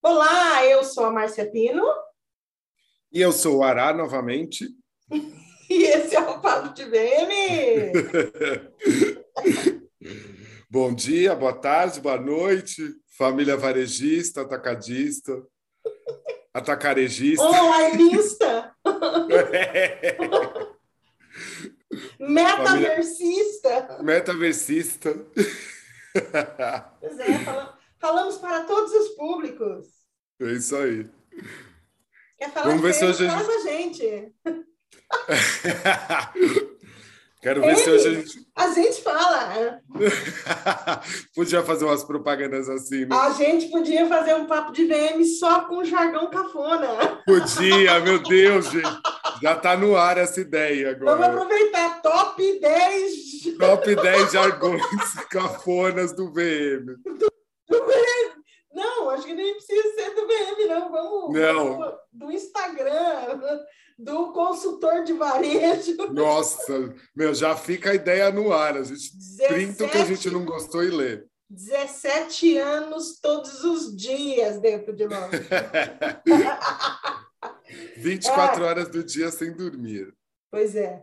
Olá, eu sou a Márcia Pino. E eu sou o Ará novamente. e esse é o Papo de VM. Bom dia, boa tarde, boa noite, família varejista, atacadista, atacarejista. Onlineista. Metaversista. Família... Metaversista. Pois é, falamos para todos os públicos. É isso aí. Quer falar Vamos ver se hoje fala a gente. Quero ver Ele, se hoje a gente. A gente fala. podia fazer umas propagandas assim, né? A gente podia fazer um papo de VM só com jargão cafona. Podia, meu Deus, gente. Já está no ar essa ideia agora. Vamos aproveitar. Top 10. Top 10 jargões cafonas do VM. Do, do VM. Não, acho que nem precisa ser do VM, não. Vamos, não. vamos do Instagram do consultor de varejo. Nossa, meu, já fica a ideia no ar. A gente 17, printa o que a gente não gostou e lê. 17 anos todos os dias dentro de nós. 24 é. horas do dia sem dormir. Pois é.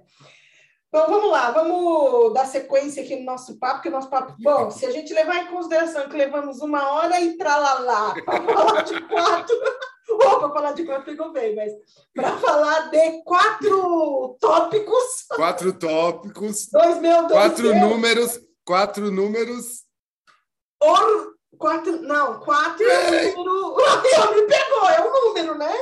Bom, vamos lá, vamos dar sequência aqui no nosso papo, que o nosso papo. Bom, se a gente levar em consideração que levamos uma hora e tralalá para falar de quatro. Ou para falar de quatro ficou bem, mas para falar de quatro tópicos. Quatro tópicos. Dois mil, dois Quatro mil. números. Quatro números. Or, quatro, não, quatro é um número. Me pegou, é um número, né?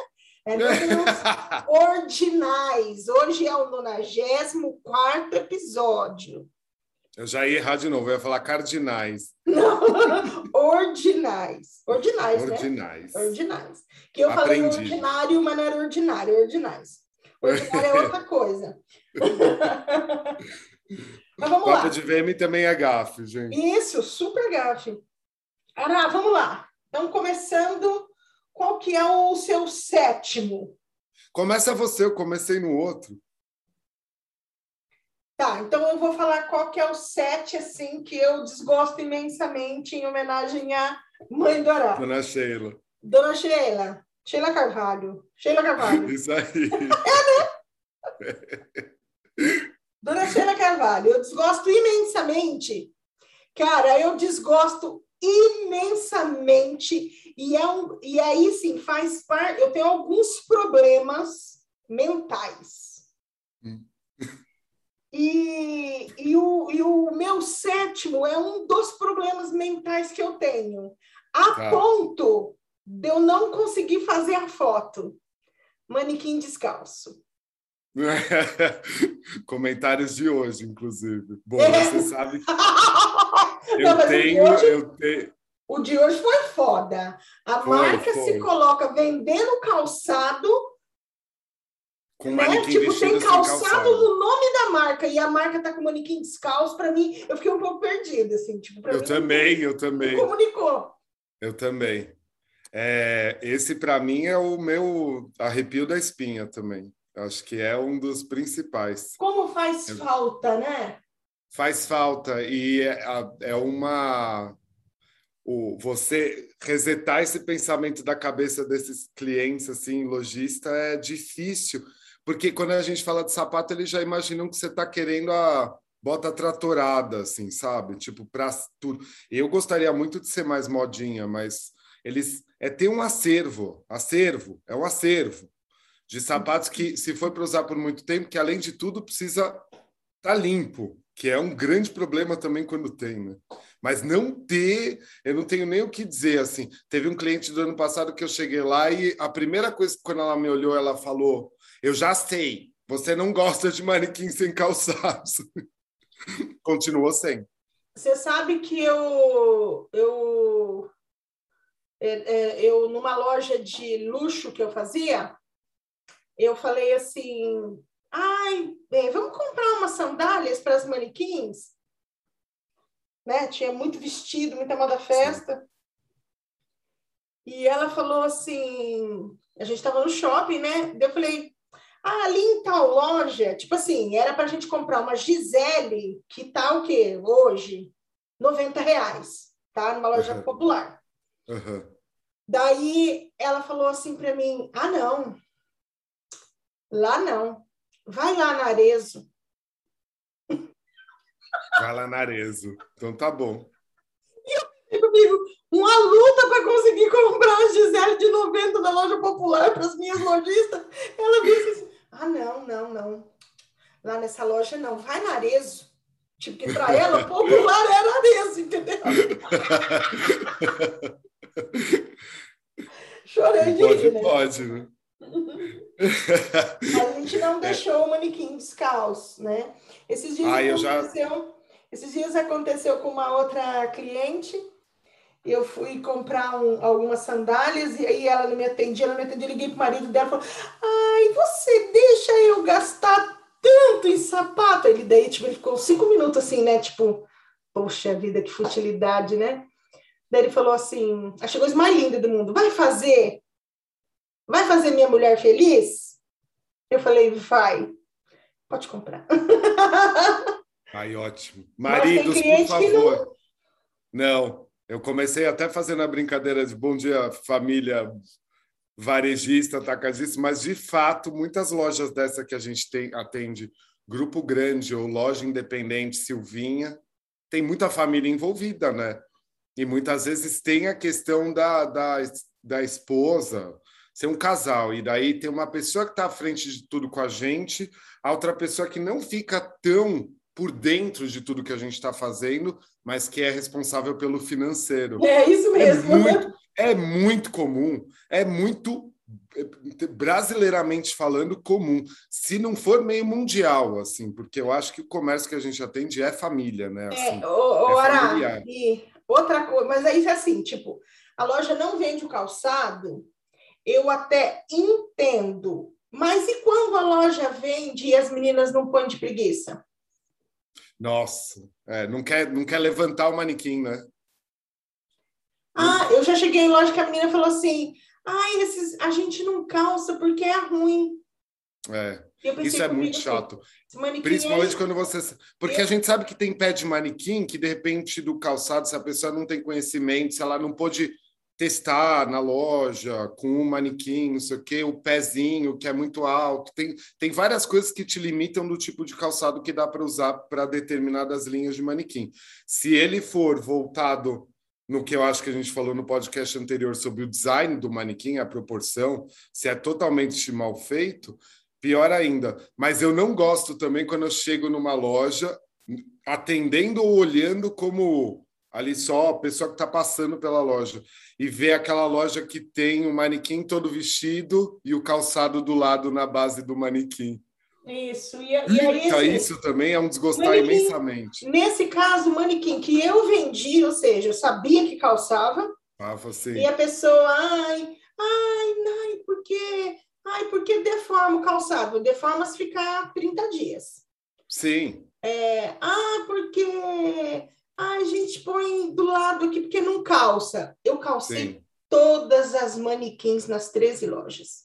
É números ordinais. Hoje é o 94 episódio. Eu já ia errar de novo, eu ia falar cardinais. Não, ordinais. Ordinais, ordinais. né? Ordinais. Que eu Aprendi. falei ordinário, mas não era ordinário, ordinais. Ordinário é outra coisa. mas vamos Papo lá. de VM também é gafe, gente. Isso, super gafe. Ará, vamos lá. Então, começando, qual que é o seu sétimo? Começa você, eu comecei no outro. Tá, então eu vou falar qual que é o set, assim, que eu desgosto imensamente em homenagem à mãe do Ará. Dona Sheila. Dona Sheila. Sheila Carvalho. Sheila Carvalho. Isso aí. é, né? Dona Sheila Carvalho, eu desgosto imensamente. Cara, eu desgosto imensamente. E, é um, e aí, sim, faz parte. Eu tenho alguns problemas mentais. Hum. E, e, o, e o meu sétimo é um dos problemas mentais que eu tenho, a tá. ponto de eu não conseguir fazer a foto. Manequim descalço. Comentários de hoje, inclusive. Bom, é. você sabe que eu não, tenho, hoje, eu tenho. O de hoje foi foda. A foi, marca foi. se coloca vendendo calçado com né? tipo, tem calçado, calçado, no nome da marca e a marca tá com manequim descalço, para mim, eu fiquei um pouco perdida, assim, tipo, Eu mim, também, eu também. Comunicou. Eu também. É, esse para mim é o meu arrepio da espinha também. Acho que é um dos principais. Como faz é, falta, né? Faz falta e é, é uma o, você resetar esse pensamento da cabeça desses clientes assim, lojista é difícil porque quando a gente fala de sapato, eles já imaginam que você está querendo a bota tratorada, assim, sabe? Tipo, para tudo. Eu gostaria muito de ser mais modinha, mas eles é ter um acervo, acervo, é um acervo de sapatos que, se for para usar por muito tempo, que além de tudo precisa estar tá limpo, que é um grande problema também quando tem, né? Mas não ter, eu não tenho nem o que dizer assim. Teve um cliente do ano passado que eu cheguei lá e a primeira coisa quando ela me olhou, ela falou: eu já sei, você não gosta de manequim sem calçados. Continuou sem. Você sabe que eu, eu, é, é, eu, numa loja de luxo que eu fazia, eu falei assim: ai, é, vamos comprar umas sandálias para as manequins? Né? Tinha muito vestido, muita moda festa. E ela falou assim: a gente estava no shopping, né? Eu falei: ah, ali em tal loja, tipo assim, era para a gente comprar uma Gisele, que tá o quê? Hoje, 90 reais, tá? Numa loja uhum. popular. Uhum. Daí ela falou assim para mim: ah, não, lá não, vai lá na Arezo. Vai lá na Arezo. Então tá bom. E eu comigo, uma luta para conseguir comprar a Gisele de 90 da loja popular para as minhas lojistas. Ela disse assim: ah, não, não, não. Lá nessa loja não, vai na Arezo. Tipo, que para ela, popular era Arezo, entendeu? Chorei de pode, rir, né? Pode, né? a gente não deixou o manequim descalço, né? Esses dias, Ah, eu aconteceu, já- esses dias aconteceu com uma outra cliente. Eu fui comprar um- algumas sandálias e aí ela não me atendia, ela não me atendia. Eu liguei pro marido dela e falei: Ai, você deixa eu gastar tanto em sapato? Ele daí, tipo, ele ficou cinco minutos assim, né? Tipo, poxa vida, que futilidade, né? Daí ele falou assim: achei a coisa mais linda do mundo, vai fazer? Vai fazer minha mulher feliz? Eu falei: vai, pode comprar. Ai, ótimo. Maridos, por favor. Não, eu comecei até fazendo a brincadeira de bom dia, família varejista, atacadista, mas de fato, muitas lojas dessa que a gente tem, atende, grupo grande ou loja independente, Silvinha, tem muita família envolvida, né? E muitas vezes tem a questão da, da, da esposa ser um casal, e daí tem uma pessoa que está à frente de tudo com a gente, a outra pessoa que não fica tão por dentro de tudo que a gente está fazendo, mas que é responsável pelo financeiro. É isso É mesmo. muito, é muito comum, é muito é, brasileiramente falando comum, se não for meio mundial, assim, porque eu acho que o comércio que a gente atende é família, né? Assim, É, ô, é Ará, familiar. e outra coisa, mas aí é assim, tipo, a loja não vende o calçado, eu até entendo, mas e quando a loja vende e as meninas não põem de preguiça? Nossa, é, não quer, não quer levantar o manequim, né? Ah, eu já cheguei em loja que a menina falou assim, ai, esses, a gente não calça porque é ruim. É, isso é muito assim, chato. manequim Principalmente é- quando você. Porque a gente sabe que tem pé de manequim que, de repente, do calçado, se a pessoa não tem conhecimento, se ela não pôde testar na loja com um manequim, não sei o quê, o pezinho que é muito alto. Tem, tem várias coisas que te limitam do tipo de calçado que dá para usar para determinadas linhas de manequim. Se ele for voltado no que eu acho que a gente falou no podcast anterior sobre o design do manequim, a proporção, se é totalmente mal feito, pior ainda. Mas eu não gosto também quando eu chego numa loja atendendo ou olhando como ali só a pessoa que está passando pela loja e ver aquela loja que tem o manequim todo vestido e o calçado do lado na base do manequim. Isso, e, e aí Então, assim, isso também é um desgostar Manequim. imensamente. nesse caso, o manequim que eu vendi, ou seja, eu sabia que calçava, Ah, você... E a pessoa, ai, ai, ai, porque, ai, porque deforma o calçado? Deforma se ficar 30 dias. Sim, É, ah, porque ai, a gente põe do lado aqui porque não calça. Eu calcei sim. todas as manequins nas 13 lojas.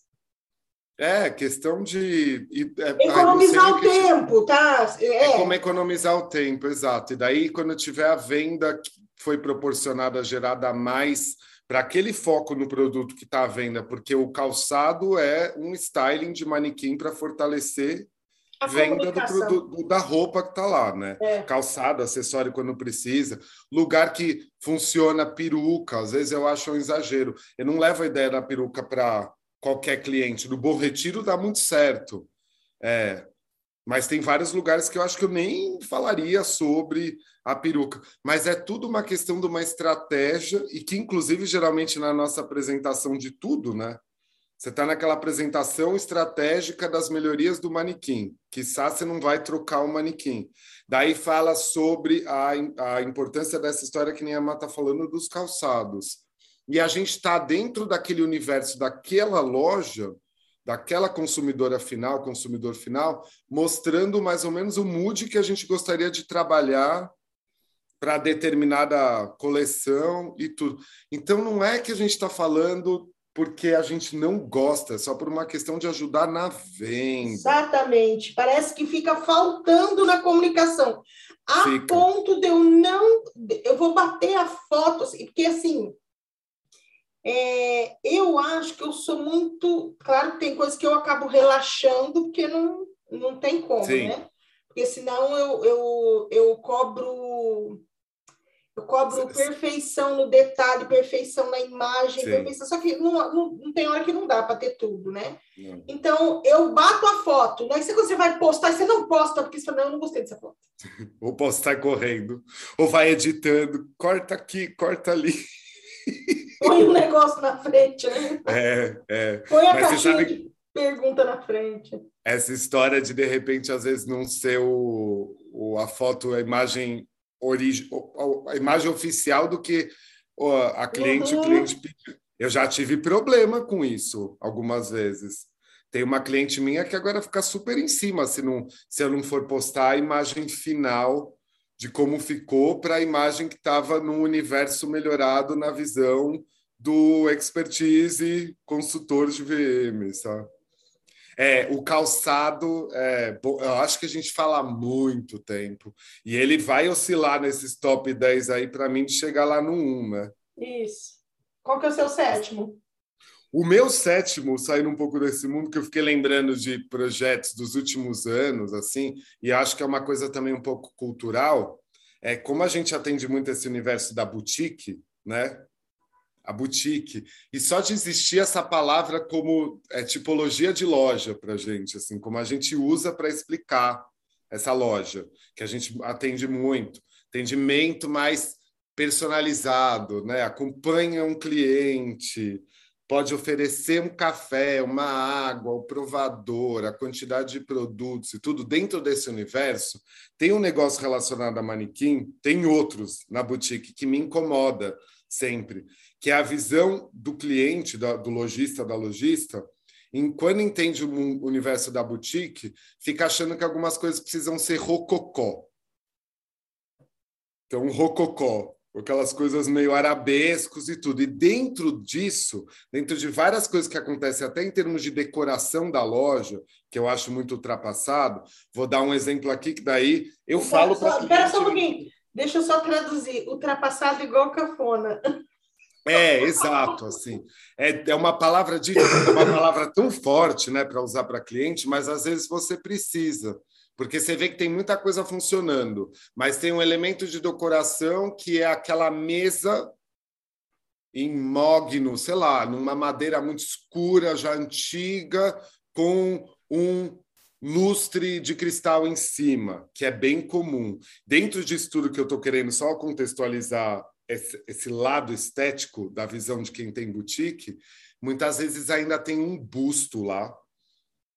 É, questão de... é- Economizar o que te- tempo, tá? É É, como economizar o tempo, exato. E daí, quando tiver a venda que foi proporcionada, gerada a mais para aquele foco no produto que está à venda, porque o calçado é um styling de manequim para fortalecer a venda do produto, da roupa que está lá, né? É. Calçado, acessório quando precisa, lugar que funciona peruca, às vezes eu acho um exagero. Eu não levo a ideia da peruca para qualquer cliente. No Bom Retiro dá muito certo. É, mas tem vários lugares que eu acho que eu nem falaria sobre a peruca. Mas é tudo uma questão de uma estratégia e que, inclusive, geralmente na nossa apresentação de tudo, né? Você está naquela apresentação estratégica das melhorias do manequim. Quizá você não vai trocar o manequim. Daí fala sobre a, a importância dessa história que nem a Má está falando dos calçados. E a gente está dentro daquele universo daquela loja, daquela consumidora final, consumidor final, mostrando mais ou menos o mood que a gente gostaria de trabalhar para determinada coleção e tudo. Então não é que a gente está falando porque a gente não gosta, só por uma questão de ajudar na venda. Exatamente. Parece que fica faltando na comunicação. A Fica. ponto de eu não. Eu vou bater a foto, assim, porque assim. É, eu acho que eu sou muito. Claro que tem coisas que eu acabo relaxando, porque não, não tem como, Sim. né? Porque senão eu, eu, eu cobro eu cobro perfeição no detalhe, perfeição na imagem, Sim. perfeição. Só que não, não, não, tem hora que não dá para ter tudo, né? Não. Então, eu bato a foto, né? Se você vai postar, você não posta, porque você fala, não, eu não gostei dessa foto. Ou postar correndo, ou vai editando, corta aqui, corta ali. Põe um negócio na frente, né? É, é. Põe a Mas caixinha de pergunta na frente. Essa história de, de repente, às vezes não ser o, o a foto, a imagem a imagem oficial do que a cliente, uhum. o cliente pediu. Eu já tive problema com isso algumas vezes. Tem uma cliente minha que agora fica super em cima se, não, se eu não for postar a imagem final de como ficou para a imagem que estava no universo melhorado na visão do expertise consultor de VM, sabe? É, o calçado, é, eu acho que a gente fala há muito tempo. E ele vai oscilar nesses top 10 aí para mim de chegar lá no 1, né? Isso. Qual que é o seu sétimo? O meu sétimo, saindo um pouco desse mundo, que eu fiquei lembrando de projetos dos últimos anos, assim, e acho que é uma coisa também um pouco cultural, é como a gente atende muito esse universo da boutique, né? A boutique. E só de existir essa palavra como é, tipologia de loja para gente, assim, como a gente usa para explicar essa loja, que a gente atende muito. Atendimento mais personalizado, né? acompanha um cliente, pode oferecer um café, uma água, o provador, a quantidade de produtos e tudo dentro desse universo. Tem um negócio relacionado a manequim, tem outros na boutique que me incomoda sempre, que é a visão do cliente, do lojista, da lojista, em quando entende o universo da boutique, fica achando que algumas coisas precisam ser rococó. Então, rococó, aquelas coisas meio arabescos e tudo. E dentro disso, dentro de várias coisas que acontecem até em termos de decoração da loja, que eu acho muito ultrapassado, vou dar um exemplo aqui que daí eu falo para Espera só um pouquinho. Deixa eu só traduzir. Ultrapassado igual cafona. É, exato, assim. É, é uma palavra de, é uma palavra tão forte, né, para usar para cliente, mas às vezes você precisa, porque você vê que tem muita coisa funcionando, mas tem um elemento de decoração que é aquela mesa em mogno, sei lá, numa madeira muito escura, já antiga, com um lustre de cristal em cima, que é bem comum. Dentro disso tudo que eu estou querendo só contextualizar esse, esse, lado estético da visão de quem tem boutique, muitas vezes ainda tem um busto lá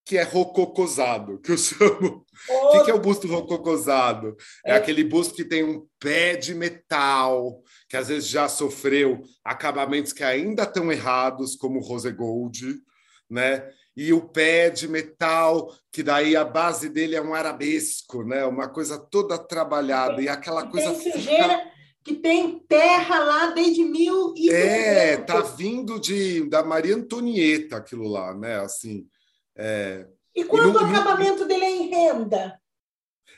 que é rococosado, que eu chamo. O que, que, é o busto rococosado? É, é aquele busto que tem um pé de metal, que às vezes já sofreu acabamentos que ainda estão errados, como o rose gold, né? E o pé de metal, que daí a base dele é um arabesco, né? Uma coisa toda trabalhada e aquela coisa tem sujeira, que tem terra lá desde mil e É, tá vindo de da Maria Antonieta aquilo lá, né? Assim. É... E quando e o acabamento dele é em renda?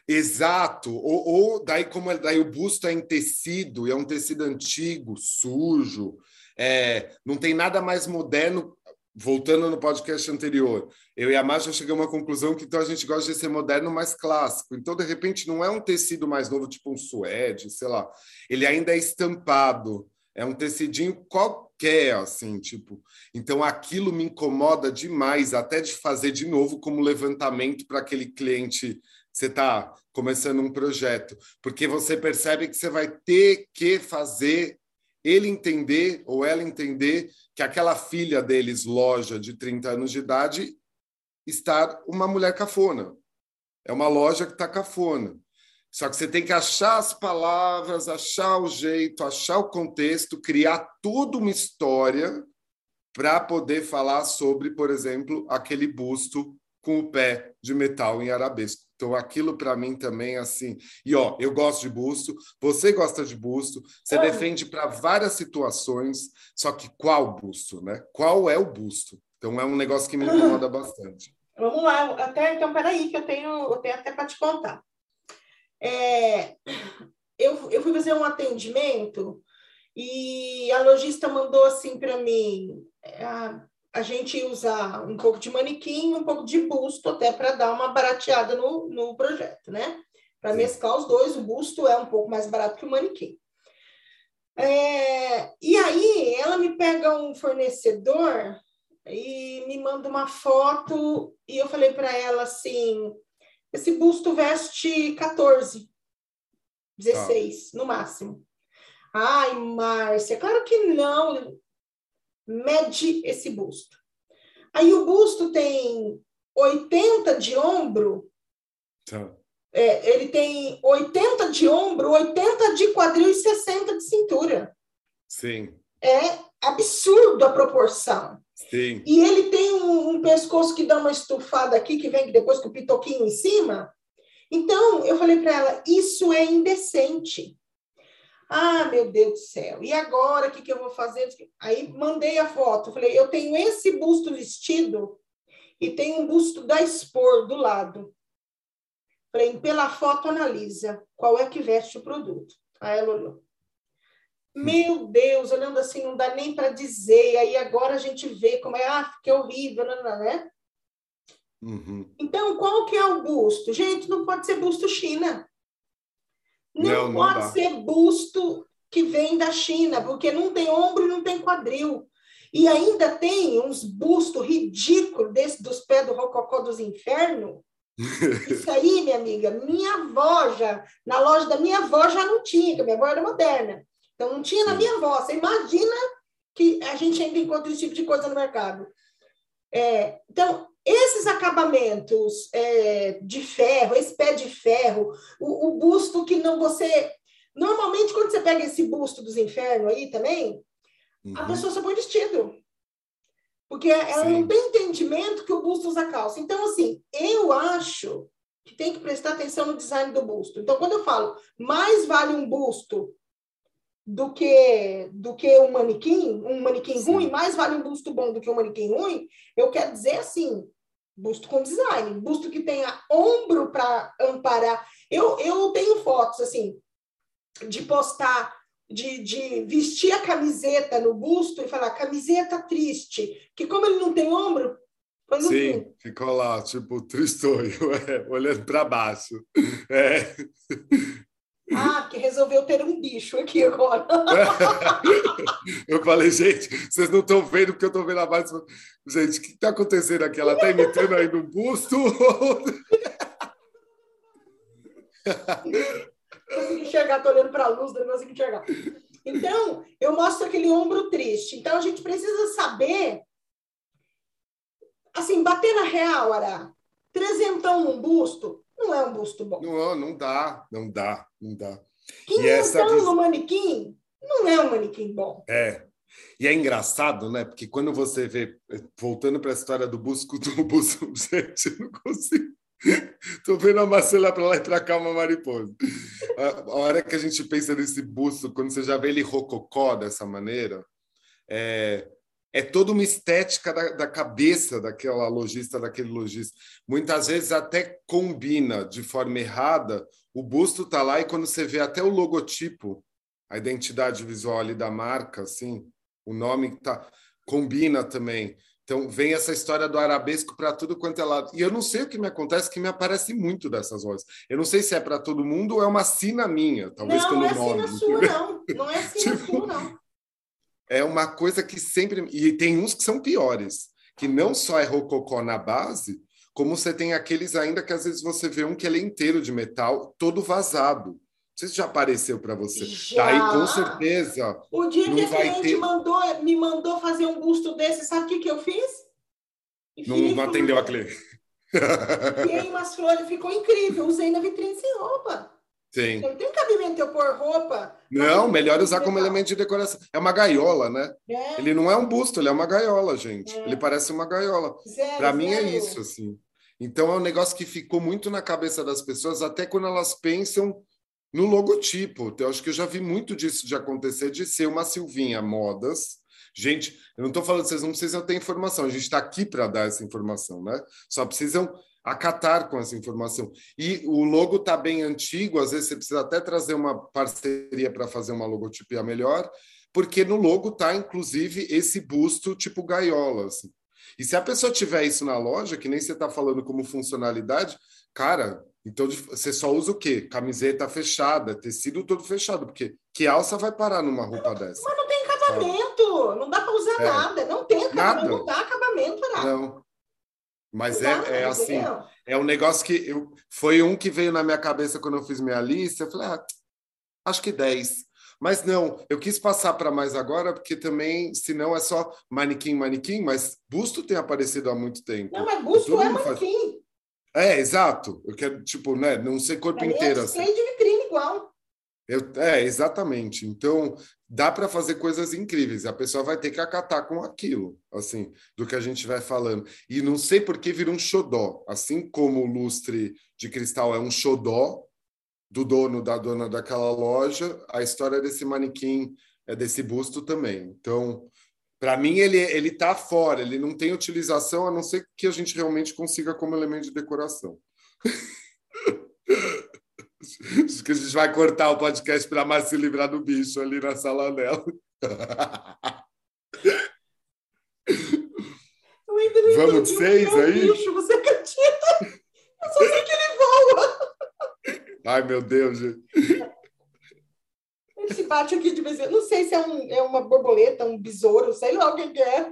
Exato. Ou, ou, daí como é, daí o busto é em tecido, e é um tecido antigo, sujo, é, não tem nada mais moderno voltando no podcast anterior, eu e a Márcia chegamos à conclusão que então a gente gosta de ser moderno mais clássico. Então, de repente, não é um tecido mais novo, tipo um suede, sei lá. Ele ainda é estampado. É um tecidinho qualquer, assim, tipo. Então, aquilo me incomoda demais, até de fazer de novo como levantamento para aquele cliente você está começando um projeto, porque você percebe que você vai ter que fazer ele entender ou ela entender que aquela filha deles, loja de 30 anos de idade, está uma mulher cafona. É uma loja que está cafona. Só que você tem que achar as palavras, achar o jeito, achar o contexto, criar toda uma história para poder falar sobre, por exemplo, aquele busto com o pé de metal em arabesco. Então, aquilo para mim também, assim. E ó, eu gosto de busto, você gosta de busto, você defende para várias situações, só que qual busto, né? Qual é o busto? Então, é um negócio que me incomoda bastante. Vamos lá, até então, peraí, que eu tenho, eu tenho até para te contar. É, eu, eu fui fazer um atendimento E a lojista mandou assim para mim: a, a gente usar um pouco de manequim, um pouco de busto, até para dar uma barateada no, no projeto, né? Para mesclar os dois, o busto é um pouco mais barato que o manequim. É, e aí ela me pega um fornecedor e me manda uma foto e eu falei para ela assim, esse busto veste 14, 16 tá. no máximo. Ai, Márcia, claro que não. Mede esse busto. Aí o busto tem 80 de ombro. Tá. É, ele tem 80 de ombro, 80 de quadril e 60 de cintura. Sim. É absurdo a proporção. Sim. E ele tem um, um, pescoço que dá uma estufada aqui, que vem depois com o pitoquinho em cima. Então, eu falei para ela: isso é indecente. Ah, meu Deus do céu, e agora o que, que eu vou fazer? Aí mandei a foto, falei: eu tenho esse busto vestido e tem um busto da Expor do lado. Falei, pela foto analisa qual é que veste o produto. Aí ela olhou. Meu Deus, olhando assim, não dá nem para dizer. Aí agora a gente vê como é, ah, que horrível, não, não, né? Uhum. Então, qual que é o busto? Gente, não pode ser busto China. Não, não pode não ser busto que vem da China, porque não tem ombro e não tem quadril. E ainda tem uns bustos ridículos desse dos pés do rococó dos infernos, isso aí, minha amiga, minha avó já, na loja da minha avó já não tinha, porque minha avó era moderna. Então não tinha na minha avó. Você imagina que a gente ainda encontra esse tipo de coisa no mercado. É, então, esses acabamentos é, de ferro, esse pé de ferro, o, o, busto que não você. Normalmente, quando você pega esse busto dos infernos aí também, uhum. a pessoa só põe vestido. Porque ela Sim. não tem entendimento que o busto usa calça. Então, assim, eu acho que tem que prestar atenção no design do busto. Então, quando eu falo mais vale um busto do que do que um manequim, um manequim Sim. ruim, mais vale um busto bom do que um manequim ruim, eu quero dizer assim, busto com design, busto que tenha ombro para amparar. Eu, eu tenho fotos assim de postar de, de vestir a camiseta no busto e falar camiseta triste, que como ele não tem ombro, Sim, ficou lá, tipo, tristonho, é, olhando para baixo. É. Ah, que resolveu ter um bicho aqui agora. eu falei, gente, vocês não estão vendo o que eu estou vendo abaixo. Gente, o que está acontecendo aqui? Ela está imitando aí no busto? consigo enxergar, estou olhando para a luz, não consigo enxergar. Então, eu mostro aquele ombro triste. Então, a gente precisa saber, assim, bater na real, Ará. Trezentão num busto, não é um busto bom. Não, não dá, não dá, não dá. Quinhentão essa... no manequim, não é um manequim bom. É, e é engraçado, né? Porque quando você vê, voltando para a história do busco do busto, gente, eu não consigo. Estou vendo a Marcela para lá e para cá uma mariposa. A, a, hora que a gente pensa nesse busto, quando você já vê ele rococó dessa maneira, é, é toda uma estética da, da, cabeça daquela lojista, daquele lojista. Muitas vezes até combina de forma errada, o busto tá lá e quando você vê até o logotipo, a identidade visual ali da marca, assim, o nome tá combina também. Então, vem essa história do arabesco para tudo quanto é lado. E eu não sei o que me acontece, que me aparece muito dessas vozes. Eu não sei se é para todo mundo ou é uma sina minha, talvez não, pelo não é nome. Sina sua, não. Não é sina tipo, sua, não. É uma coisa que sempre. E tem uns que são piores, que não só é rococó na base, como você tem aqueles ainda que às vezes você vê um que ele é inteiro de metal, todo vazado. Não sei se já apareceu para você. Já. Daí, com certeza. O dia que a cliente ter... mandou, me mandou fazer um busto desse, sabe o que, que eu fiz? Não, não atendeu a cliente. Tem umas flores, ficou incrível. Usei na vitrine sem roupa. Sim. Não tem cabimento eu pôr roupa. Não, melhor usar como elemento de decoração. É uma gaiola, né? É. Ele não é um busto, ele é uma gaiola, gente. É. Ele parece uma gaiola. Para mim é isso, assim. Então é um negócio que ficou muito na cabeça das pessoas, até quando elas pensam no logotipo. Eu acho que eu já vi muito disso de acontecer, de ser uma Silvinha Modas. Gente, eu não estou falando, vocês não precisam ter informação, a gente está aqui para dar essa informação, né? Só precisam acatar com essa informação. E o logo está bem antigo, às vezes você precisa até trazer uma parceria para fazer uma logotipia melhor, porque no logo tá, inclusive, esse busto tipo gaiola. Assim. E se a pessoa tiver isso na loja, que nem você está falando como funcionalidade, cara, então você só usa o quê? Camiseta fechada, tecido todo fechado, porque que alça vai parar numa roupa dessa? Mas não tem acabamento, não dá para usar é. nada, não tem acabamento, nada. não dá acabamento para Não. Mas não é, é assim, é um negócio que eu, foi um que veio na minha cabeça quando eu fiz minha lista, eu falei, ah, acho que 10. Mas não, eu quis passar para mais agora, porque também, se não é só manequim, manequim, mas busto tem aparecido há muito tempo. Não, mas busto é manequim. Faz... É, exato. Eu quero, tipo, né, não ser corpo pra inteiro. É display assim. de vitrine igual. Eu, é, exatamente. Então, dá para fazer coisas incríveis. A pessoa vai ter que acatar com aquilo, assim, do que a gente vai falando. E não sei por que vira um xodó. Assim como o lustre de cristal é um xodó, do dono, da dona daquela loja, a história desse manequim, é desse busto também. Então, para mim, ele ele está fora, ele não tem utilização, a não ser que a gente realmente consiga como elemento de decoração. Acho que a gente vai cortar o podcast para mais se livrar do bicho ali na sala dela. Vamos de seis aí? Bicho, você acredita? Eu só sei que ele voa. Ai, meu Deus, gente. Ele se bate aqui de vez em Não sei se é, um, é uma borboleta, um besouro, sei lá o que, que é.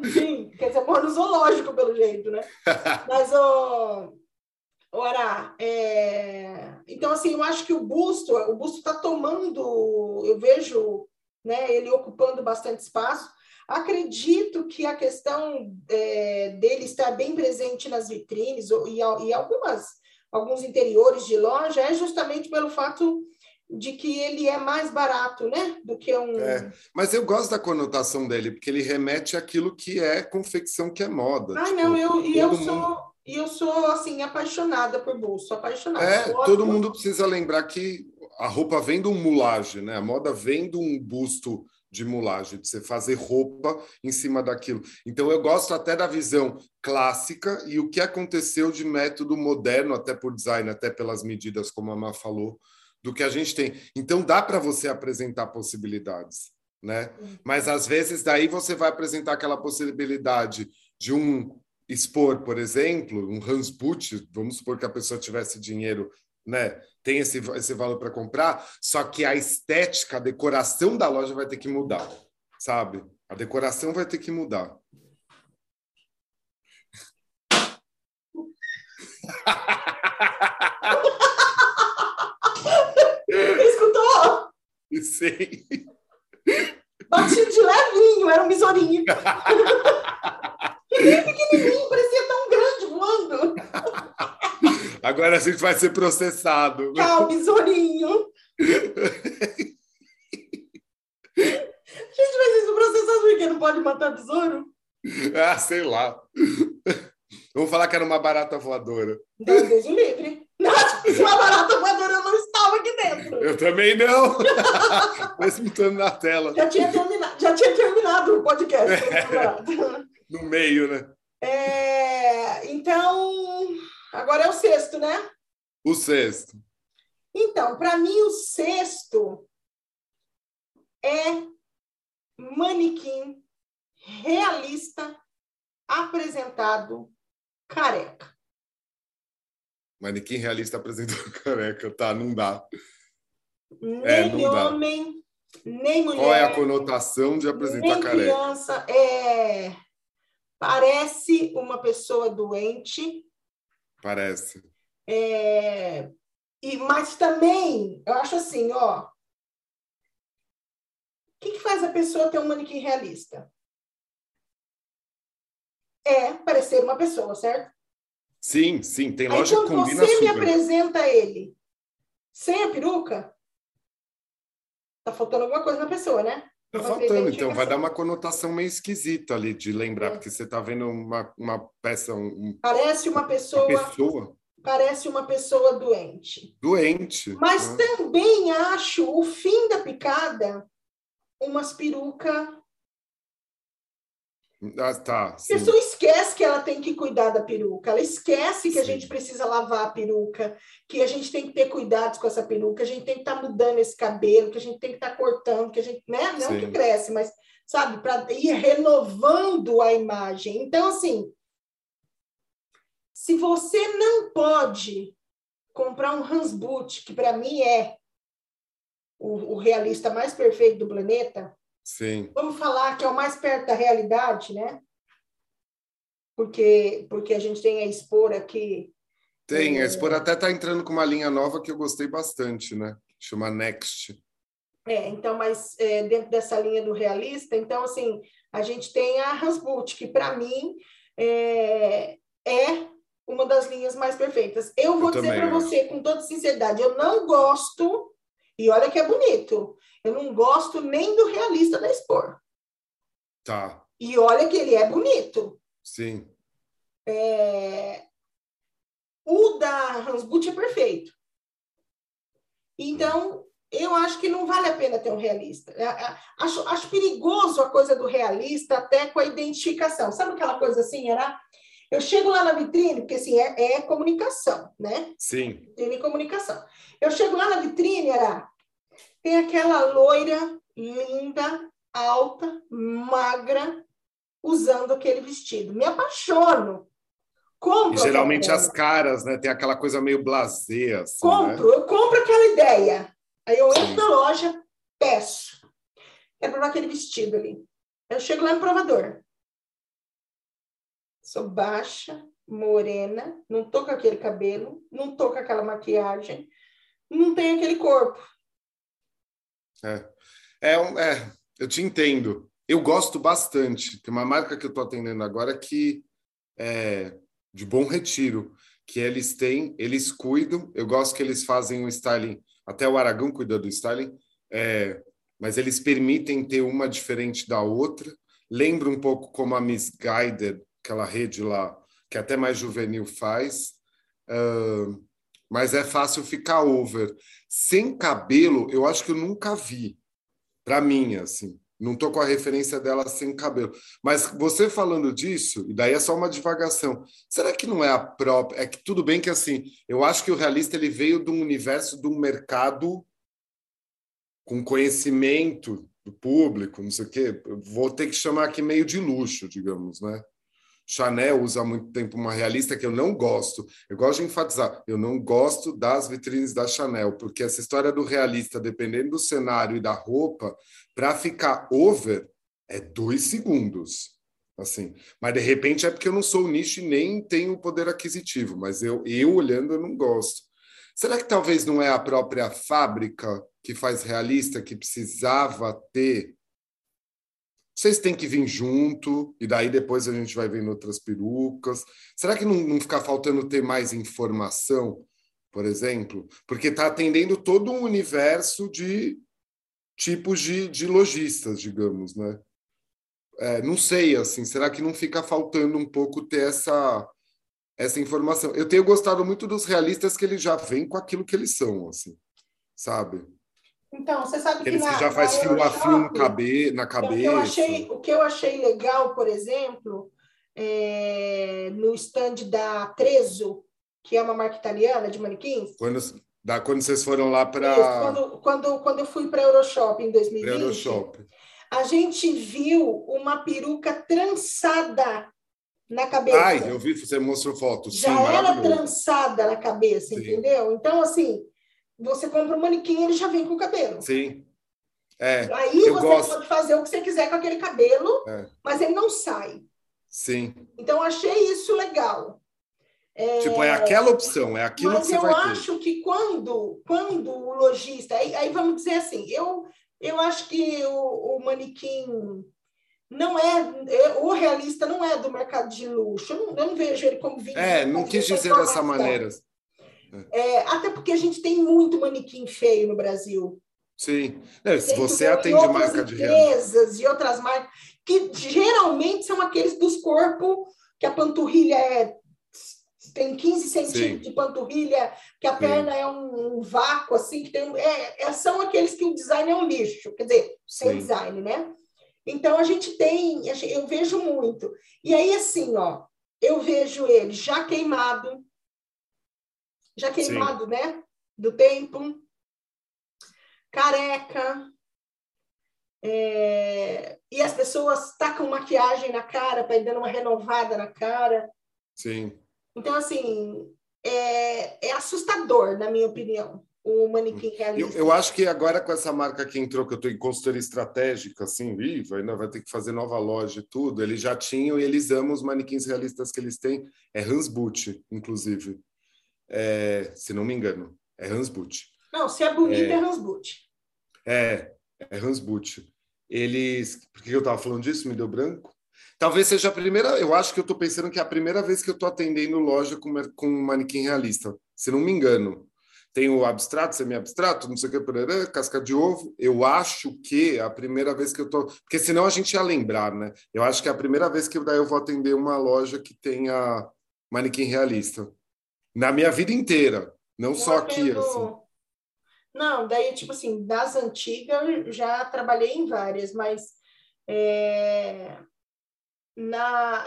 Enfim, quer dizer, mora no zoológico, pelo jeito, né? Mas, o oh, Ora, é... então, assim, eu acho que o busto, o busto está tomando, eu vejo né, ele ocupando bastante espaço. Acredito que a questão é, dele estar bem presente nas vitrines e, e algumas alguns interiores de loja é justamente pelo fato de que ele é mais barato, né, do que um. É, mas eu gosto da conotação dele porque ele remete àquilo que é confecção, que é moda. Ah, tipo, não, eu e eu mundo... sou e eu sou assim apaixonada por bolso, apaixonada. É, todo mundo precisa lembrar que a roupa vem de um mulagem, né? A moda vem de um busto de mulagem, de você fazer roupa em cima daquilo. Então, eu gosto até da visão clássica e o que aconteceu de método moderno, até por design, até pelas medidas, como a Má falou, do que a gente tem. Então, dá para você apresentar possibilidades, né? Mas, às vezes, daí você vai apresentar aquela possibilidade de um expor, por exemplo, um Hans Put, vamos supor que a pessoa tivesse dinheiro né? Tem esse, esse valor para comprar, só que a estética, a decoração da loja vai ter que mudar, sabe? A decoração vai ter que mudar. Escutou? Sei. Batido de levinho, era um besourinho. pequenininho, parecia tão grande voando. Agora a gente vai ser processado. Tchau, besourinho. a gente vai ser processado porque não pode matar besouro? Ah, sei lá. Vamos falar que era uma barata voadora. Deus, Deus livre. Não, uma barata voadora, eu não aqui dentro. Eu também não. Mesmo estando na tela. Já tinha terminado, já tinha terminado o podcast. É. No meio, né? É, então, Agora é o sexto, né? O sexto. Então, para mim, o sexto é manequim realista apresentado careca. Manequim realista apresentado careca, tá? Não dá. Nem é, não homem, dá. nem mulher. Qual é a conotação de apresentar nem careca? Criança, é... Parece uma pessoa doente Parece. É, e, mas também, eu acho assim, ó. O que, que faz a pessoa ter um manequim realista? É parecer uma pessoa, certo? Sim, sim, tem loja Aí, que combina você super. me apresenta ele sem a peruca, tá faltando alguma coisa na pessoa, né? Tá faltando, então vai dar uma conotação meio esquisita ali de lembrar, é. porque você está vendo uma, uma peça. Um, parece uma pessoa, uma pessoa. Parece uma pessoa doente. Doente. Mas né? também acho o fim da picada umas peruca Ah, tá. A pessoa esquece que ela tem que cuidar da peruca, ela esquece que sim. a gente precisa lavar a peruca, que a gente tem que ter cuidados com essa peruca, a gente tem que estar tá mudando esse cabelo, que a gente tem que estar tá cortando, que a gente, né? Não sim. que cresce, mas, sabe, para ir renovando a imagem. Então, assim, se você não pode comprar um Hans Boot, que para mim é o, o realista mais perfeito do planeta, Sim. Vamos falar que é o mais perto da realidade, né? Porque, porque a gente tem a Expor aqui. Tem, a Expor até está entrando com uma linha nova que eu gostei bastante, né? Chama Next. É, então, mas é, dentro dessa linha do realista, então, assim, a gente tem a Hansboot, que para mim é, é uma das linhas mais perfeitas. Eu vou eu dizer para você, com toda sinceridade, eu não gosto e olha que é bonito. Eu não gosto nem do realista da Expor. Tá. E olha que ele é bonito. Sim. É... O da Hansbut é perfeito. Então, eu acho que não vale a pena ter um realista. É, é, acho, acho perigoso a coisa do realista até com a identificação. Sabe aquela coisa assim, era... Eu chego lá na vitrine, porque assim, é, é comunicação, né? Sim. Vitrine comunicação. Eu chego lá na vitrine, era tem aquela loira linda, alta, magra, usando aquele vestido. Me apaixono. Compro. E geralmente as caras, né? Tem aquela coisa meio blasé. Assim, né? compro, né? eu compro aquela ideia. Aí eu entro Sim. na loja, peço. Quero provar aquele vestido ali. Eu chego lá no provador. Sou baixa, morena, não tô com aquele cabelo, não tô com aquela maquiagem, não tenho aquele corpo. É, é, é, eu te entendo. Eu gosto bastante. Tem uma marca que eu estou atendendo agora que é de bom retiro, que eles têm, eles cuidam. Eu gosto que eles fazem o styling. Até o Aragão cuida do styling, é, mas eles permitem ter uma diferente da outra. Lembra um pouco como a Miss Guided, aquela rede lá, que até mais juvenil faz. Uh, mas é fácil ficar over. Sem cabelo, eu acho que eu nunca vi. Para mim, assim. Não tô com a referência dela sem cabelo. Mas você falando disso, e daí é só uma divagação. Será que não é a própria. É que tudo bem que assim, eu acho que o realista ele veio de um universo de um mercado com conhecimento do público, não sei o quê. Vou ter que chamar aqui meio de luxo, digamos, né? Chanel usa há muito tempo uma realista que eu não gosto. Eu gosto de enfatizar, eu não gosto das vitrines da Chanel, porque essa história do realista, dependendo do cenário e da roupa, para ficar over é dois segundos. Assim, mas de repente é porque eu não sou o nicho e nem tenho o poder aquisitivo, mas eu, eu olhando eu não gosto. Será que talvez não é a própria fábrica que faz realista que precisava ter vocês têm que vir junto, e daí depois a gente vai vendo outras perucas. Será que não, não fica faltando ter mais informação, por exemplo? Porque está atendendo todo um universo de tipos de, de lojistas, digamos, né? É, não sei, assim, será que não fica faltando um pouco ter essa, essa informação? Eu tenho gostado muito dos realistas que eles já vêm com aquilo que eles são, assim, sabe? Então, você sabe que, na, já faz fio a fio cabe, na cabeça. Então, o, que eu achei, o que eu achei legal, por exemplo, é, no stand da Trezo, que é uma marca italiana de manequins. Quando, da, quando vocês foram lá para. Quando, quando, quando eu fui para a Euroshop em 2020, Euroshop. a gente viu uma peruca trançada na cabeça. Ai, eu vi, você mostrou fotos. Já era trançada na cabeça, Sim. entendeu? Então, assim, você compra um manequim, ele já vem com o cabelo. Sim. É, Aí você gosto. pode fazer o que você quiser com aquele cabelo, é. mas ele não sai. Sim. Então, achei isso legal. É... Tipo, é aquela opção, é aquilo mas que você vai ter. Mas eu acho que quando, quando o lojista... Aí, aí, vamos dizer assim, eu, eu acho que o, o manequim não é, é, o realista não é do mercado de luxo. Eu não, eu não vejo ele como vídeo. É, não quis dizer dessa maneira. É, até porque a gente tem muito manequim feio no Brasil. Sim. É, se você atende marca de empresas e outras marcas, que geralmente são aqueles dos corpos que a panturrilha é tem 15 centímetros Sim. de panturrilha, que a Sim. perna é um, um, vácuo, assim, que tem, é, é, são aqueles que o design é um lixo, quer dizer, sem design, né? Então, a gente tem, eu vejo muito. E aí, assim, ó, eu vejo ele já queimado, já queimado, Sim. né? Do tempo, careca, é... e as pessoas tacam maquiagem na cara para ir dando uma renovada na cara. Sim. Então, assim, é, é assustador, na minha opinião o manequim realista. Eu, eu, acho que agora com essa marca que entrou, que eu estou em consultoria estratégica, assim, viva, ainda vai ter que fazer nova loja e tudo, eles já tinham e eles amam os manequins realistas que eles têm. É Hans Boot, inclusive. É, se não me engano. É Hans Boot. Não, se é bonito, é, é Hans Boot. É, é Hans Boot. Eles. Por que eu estava falando disso? Me deu branco? Talvez seja a primeira. Eu acho que eu estou pensando que é a primeira vez que eu estou atendendo loja com, com um manequim realista, se não me engano tem o abstrato, semi-abstrato, não sei o que, parará, casca de ovo. Eu acho que é a primeira vez que eu tô. Porque senão a gente ia lembrar, né? Eu acho que é a primeira vez que daí eu vou atender uma loja que tenha manequim realista. Na minha vida inteira, não eu só aqui. Assim. Não, daí, tipo assim, das antigas, já trabalhei em várias, mas. É na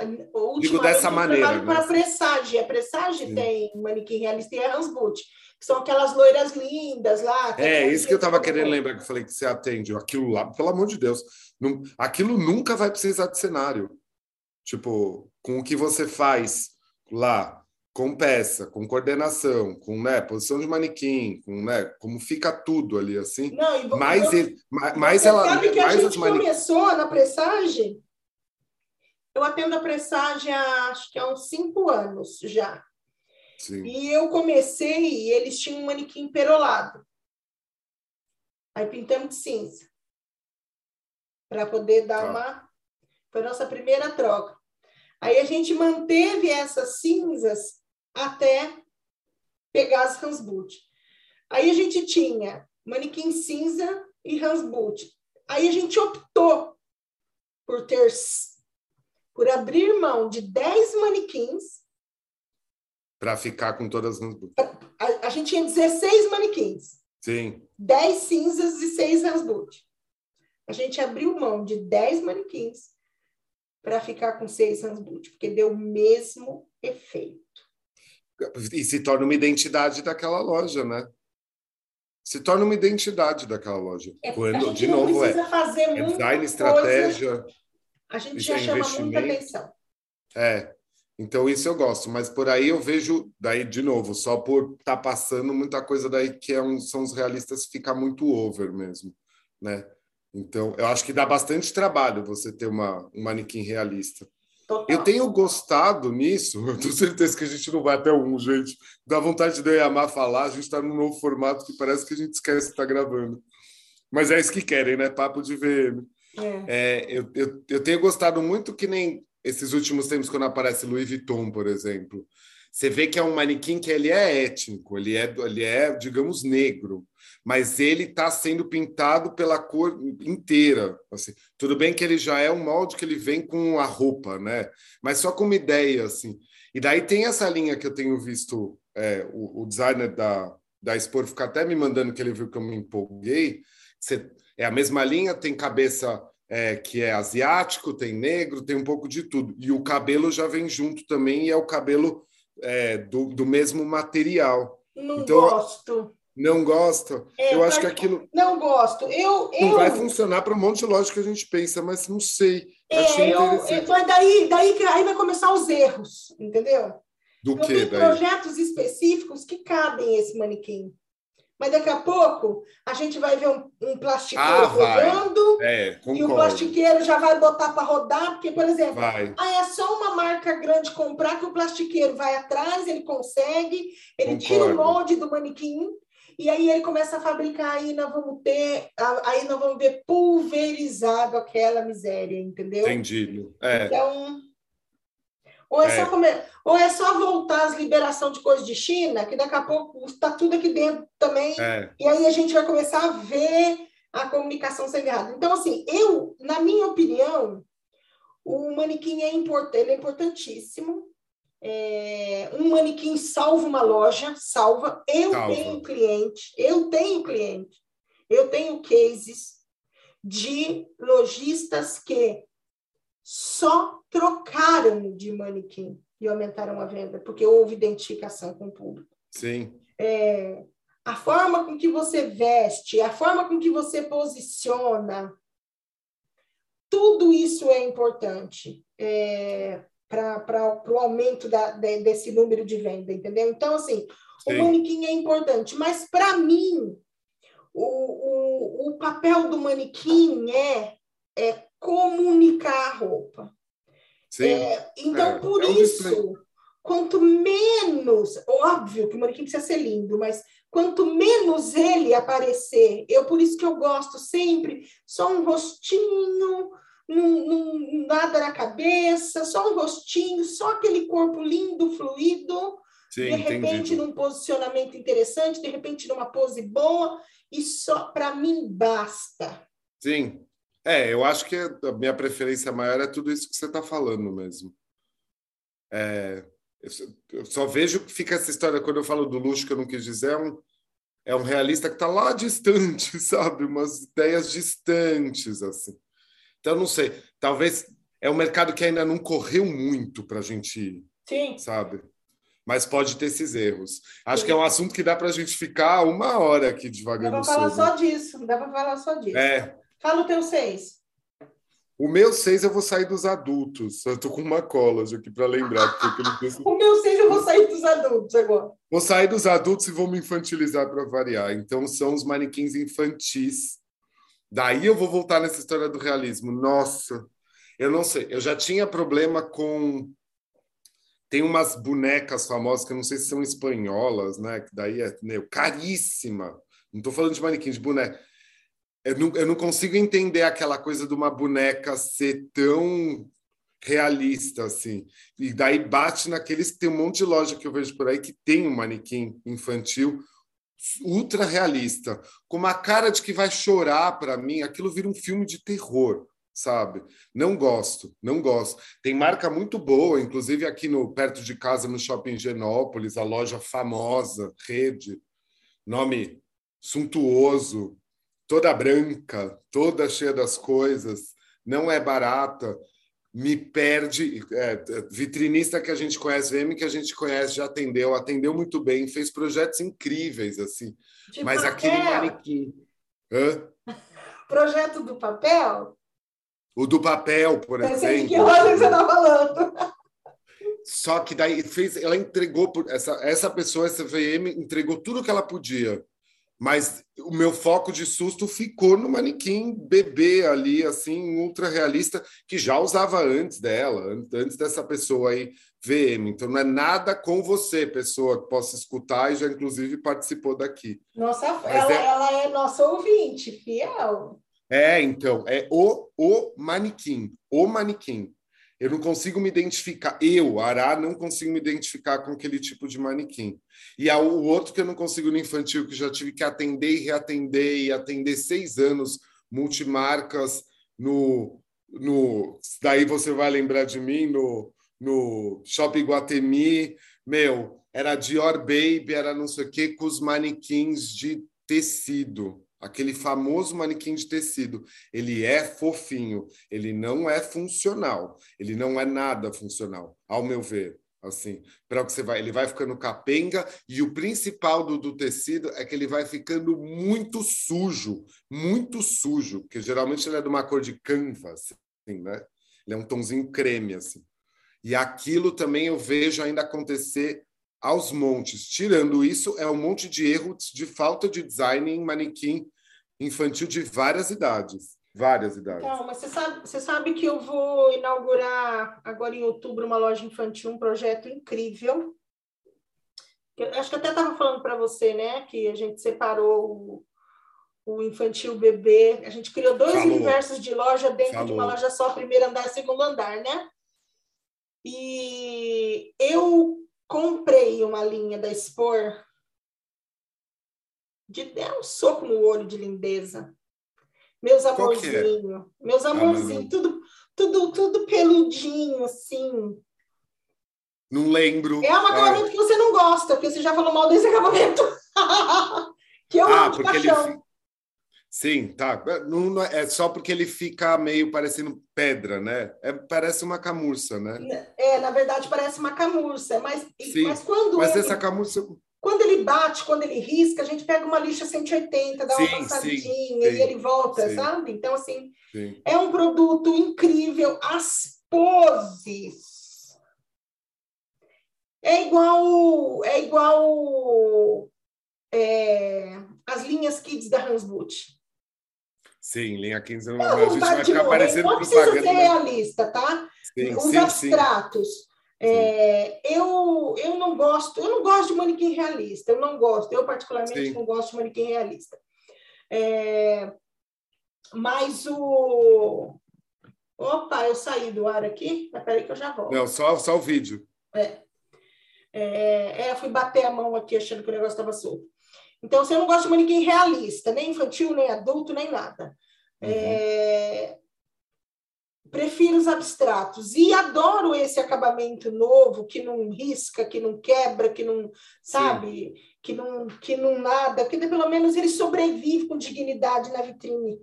Digo dessa maneira. Né? para a Pressage. A Pressage Sim. tem manequim realista e a Hansboot que são aquelas loiras lindas lá. É, isso que eu estava querendo lembrar, que eu falei que você atende. Aquilo lá, pelo amor de Deus, não, aquilo nunca vai precisar de cenário. Tipo, com o que você faz lá, com peça, com coordenação, com né, posição de manequim, com né, como fica tudo ali assim. Não, e mais, ele, mais ela, sabe que mais a gente começou na pressagem. Eu atendo a pressagem há, acho que há uns cinco anos já. Sim. E eu comecei e eles tinham um manequim perolado. Aí pintamos de cinza. Para poder dar tá. uma. Foi a nossa primeira troca. Aí a gente manteve essas cinzas até pegar as Hansboot. Aí a gente tinha manequim cinza e Hansboot. Aí a gente optou por ter por abrir mão de 10 manequins para ficar com todas as. A, a, gente tinha 16 manequins. Sim. 10 cinzas e 6 Hansboot. A gente abriu mão de 10 manequins para ficar com 6 Hansboot, porque deu o mesmo efeito. E se torna uma identidade daquela loja, né? Se torna uma identidade daquela loja. É, Quando, de novo, é, é design, estratégia. A gente já é chama muita atenção. É, então, isso eu gosto, mas por aí eu vejo, daí, de novo, só por estar tá passando muita coisa daí que é um, são os realistas fica muito over mesmo, né? Então, eu acho que dá bastante trabalho você ter uma, um manequim realista. Total. Eu tenho gostado nisso, eu tenho certeza que a gente não vai até um, gente. Dá vontade de eu e a falar, a gente está num novo formato que parece que a gente esquece de estar tá gravando. Mas é isso que querem, né? Papo de VM. É. É, eu, eu, eu tenho gostado muito que nem esses últimos tempos, quando aparece Louis Vuitton, por exemplo, você vê que é um manequim que ele é étnico, ele é, ele é digamos, negro, mas ele está sendo pintado pela cor inteira. Assim. Tudo bem que ele já é um molde que ele vem com a roupa, né? Mas só como ideia, assim. E daí tem essa linha que eu tenho visto, é, o, o, designer da, da Expor fica até me mandando que ele viu que eu me empolguei. Você, é a mesma linha, tem cabeça é, que é asiático, tem negro, tem um pouco de tudo. E o cabelo já vem junto também, e é o cabelo é, do, do mesmo material. Não então, gosto. Não gosta? É, eu acho que aquilo. Não gosto. Eu, não eu... vai funcionar para um monte de loja que a gente pensa, mas não sei. É, eu, mas daí, daí aí vai começar os erros, entendeu? Do que? Tem projetos específicos que cabem esse manequim mas daqui a pouco a gente vai ver um, um plastiqueiro ah, rodando é, e o plastiqueiro já vai botar para rodar, porque, por exemplo, vai. ah, é só uma marca grande comprar que o plastiqueiro vai atrás, ele consegue, ele concordo. tira o molde do manequim e aí ele começa a fabricar, aí nós vamos ter, aí nós vamos ver pulverizado aquela miséria, entendeu? Entendido. É. Então, ou é, é. Só comer, ou é só voltar às liberação de coisas de China, que daqui a pouco está tudo aqui dentro também, é. e aí a gente vai começar a ver a comunicação sendo errada. Então, assim, eu, na minha opinião, o manequim é, import, ele é importantíssimo. É, um manequim salva uma loja, salva. Eu salva. tenho cliente, eu tenho cliente, eu tenho cases de lojistas que só trocaram de manequim e aumentaram a venda, porque houve identificação com o público. Sim. É, a forma com que você veste, a forma com que você posiciona, tudo isso é importante é, para o aumento da, de, desse número de venda, entendeu? Então, assim, Sim. o manequim é importante, mas para mim, o, o, o papel do manequim é, é comunicar a roupa. É, então, é, por é isso, quanto menos, óbvio que o manequim precisa ser lindo, mas quanto menos ele aparecer, eu por isso que eu gosto sempre só um rostinho, num, num, nada na cabeça, só um rostinho, só aquele corpo lindo, fluido, Sim, de repente num posicionamento interessante, de repente numa pose boa, e só para mim basta. Sim. É, eu acho que a minha preferência maior é tudo isso que você está falando mesmo. É, eu só vejo que fica essa história, quando eu falo do luxo, que eu não quis dizer, é um, é um realista que está lá distante, sabe? Umas ideias distantes, assim. Então, não sei, talvez é um mercado que ainda não correu muito para a gente ir, Sim. sabe? Mas pode ter esses erros. Acho Sim. que é um assunto que dá para a gente ficar uma hora aqui devagando Dá para falar só disso, dá para falar só disso. É. Fala o teu seis. O meu seis eu vou sair dos adultos. Eu tô com uma cola aqui para lembrar. o meu seis eu vou sair dos adultos agora. Vou sair dos adultos e vou me infantilizar para variar. Então são os manequins infantis Daí eu vou voltar nessa história do realismo. Nossa, eu não sei. Eu já tinha problema com. Tem umas bonecas famosas que eu não sei se são espanholas, né? Que daí é meu, caríssima. Não estou falando de manequim, de boneca. Eu não, eu não consigo entender aquela coisa de uma boneca ser tão realista assim. E daí bate naqueles que tem um monte de loja que eu vejo por aí que tem um manequim infantil ultra realista, com uma cara de que vai chorar para mim, aquilo vira um filme de terror, sabe? Não gosto, não gosto. Tem marca muito boa, inclusive aqui no perto de casa no Shopping Genópolis, a loja famosa, Rede, nome suntuoso, toda branca, toda cheia das coisas, não é barata me perde. É, vitrinista que a gente conhece, VM que a gente conhece, já atendeu, atendeu muito bem, fez projetos incríveis, assim. De mas papel. aquele manequim. Hã? Projeto do papel? O do papel, por Eu exemplo. De que loja você está falando? Só que daí fez, ela entregou essa essa pessoa, essa VM entregou tudo que ela podia mas o meu foco de susto ficou no manequim bebê ali, assim, ultra realista, que já usava antes dela, antes dessa pessoa aí, VM. Então não é nada com você, pessoa que possa escutar e já inclusive participou daqui. Nossa, ela é... ela é nossa ouvinte, fiel. É, então, é o, o manequim, o manequim. Eu não consigo me identificar, eu, Ará, não consigo me identificar com aquele tipo de manequim. E há o outro que eu não consigo no infantil, que já tive que atender e reatender, e atender seis anos, multimarcas, no. no daí você vai lembrar de mim, no, no Shopping Guatemi. Meu, era Dior Baby, era não sei o quê, com os manequins de tecido aquele famoso manequim de tecido. Ele é fofinho, ele não é funcional, ele não é nada funcional, ao meu ver. Assim, para que você vai, ele vai ficando capenga e o principal do, do tecido é que ele vai ficando muito sujo, muito sujo, porque geralmente ele é de uma cor de canvas, assim, né? Ele é um tonzinho creme assim. E aquilo também eu vejo ainda acontecer aos montes. Tirando isso, é um monte de erros de falta de design em manequim infantil de várias idades. Várias idades. Então, mas você sabe, você sabe que eu vou inaugurar agora em outubro uma loja infantil, um projeto incrível. Eu acho que até estava falando para você, né, que a gente separou o, o infantil bebê, a gente criou dois Falou. universos de loja dentro Falou. de uma loja só, primeiro andar, segundo andar, né? E eu comprei uma linha da Spor de dar um soco no olho de lindeza. Meus é? amorzinhos, é? meus amorzinhos, ah, tudo, tudo, tudo peludinho, assim. Não lembro. É um acabamento que você não gosta, porque você já falou mal desse acabamento. que eu ah, porque ele, Sim, tá. Não, não, é só porque ele fica meio parecendo pedra, né? É, parece uma camurça, né? É, na verdade parece uma camurça, mas, Sim, mas quando mas ele, essa camurça quando ele bate, quando ele risca, a gente pega uma lixa 180, dá uma sim, passadinha sim, e ele volta, sabe? Então assim, é um produto incrível, as poses. É igual é igual é, as linhas kids da Hansboot. Sim, linha 15 não, a gente vai ficar parecendo Não precisa ser realista, tá? Sim, Os sim, abstratos. Sim. É, eu, eu não gosto, eu não gosto de manequim realista, eu não gosto, eu particularmente não gosto de manequim realista. É, mas o. Opa, eu saí do ar aqui, mas peraí que eu já volto. Não, só, só o vídeo. É. É, é, fui bater a mão aqui achando que o negócio estava solto. Então, você não gosta de manequim realista, nem infantil, nem adulto, nem nada. Uhum. É... Prefiro os abstratos. E adoro esse acabamento novo, que não risca, que não quebra, que não, sabe, que não, que não nada, que pelo menos ele sobrevive com dignidade na vitrine.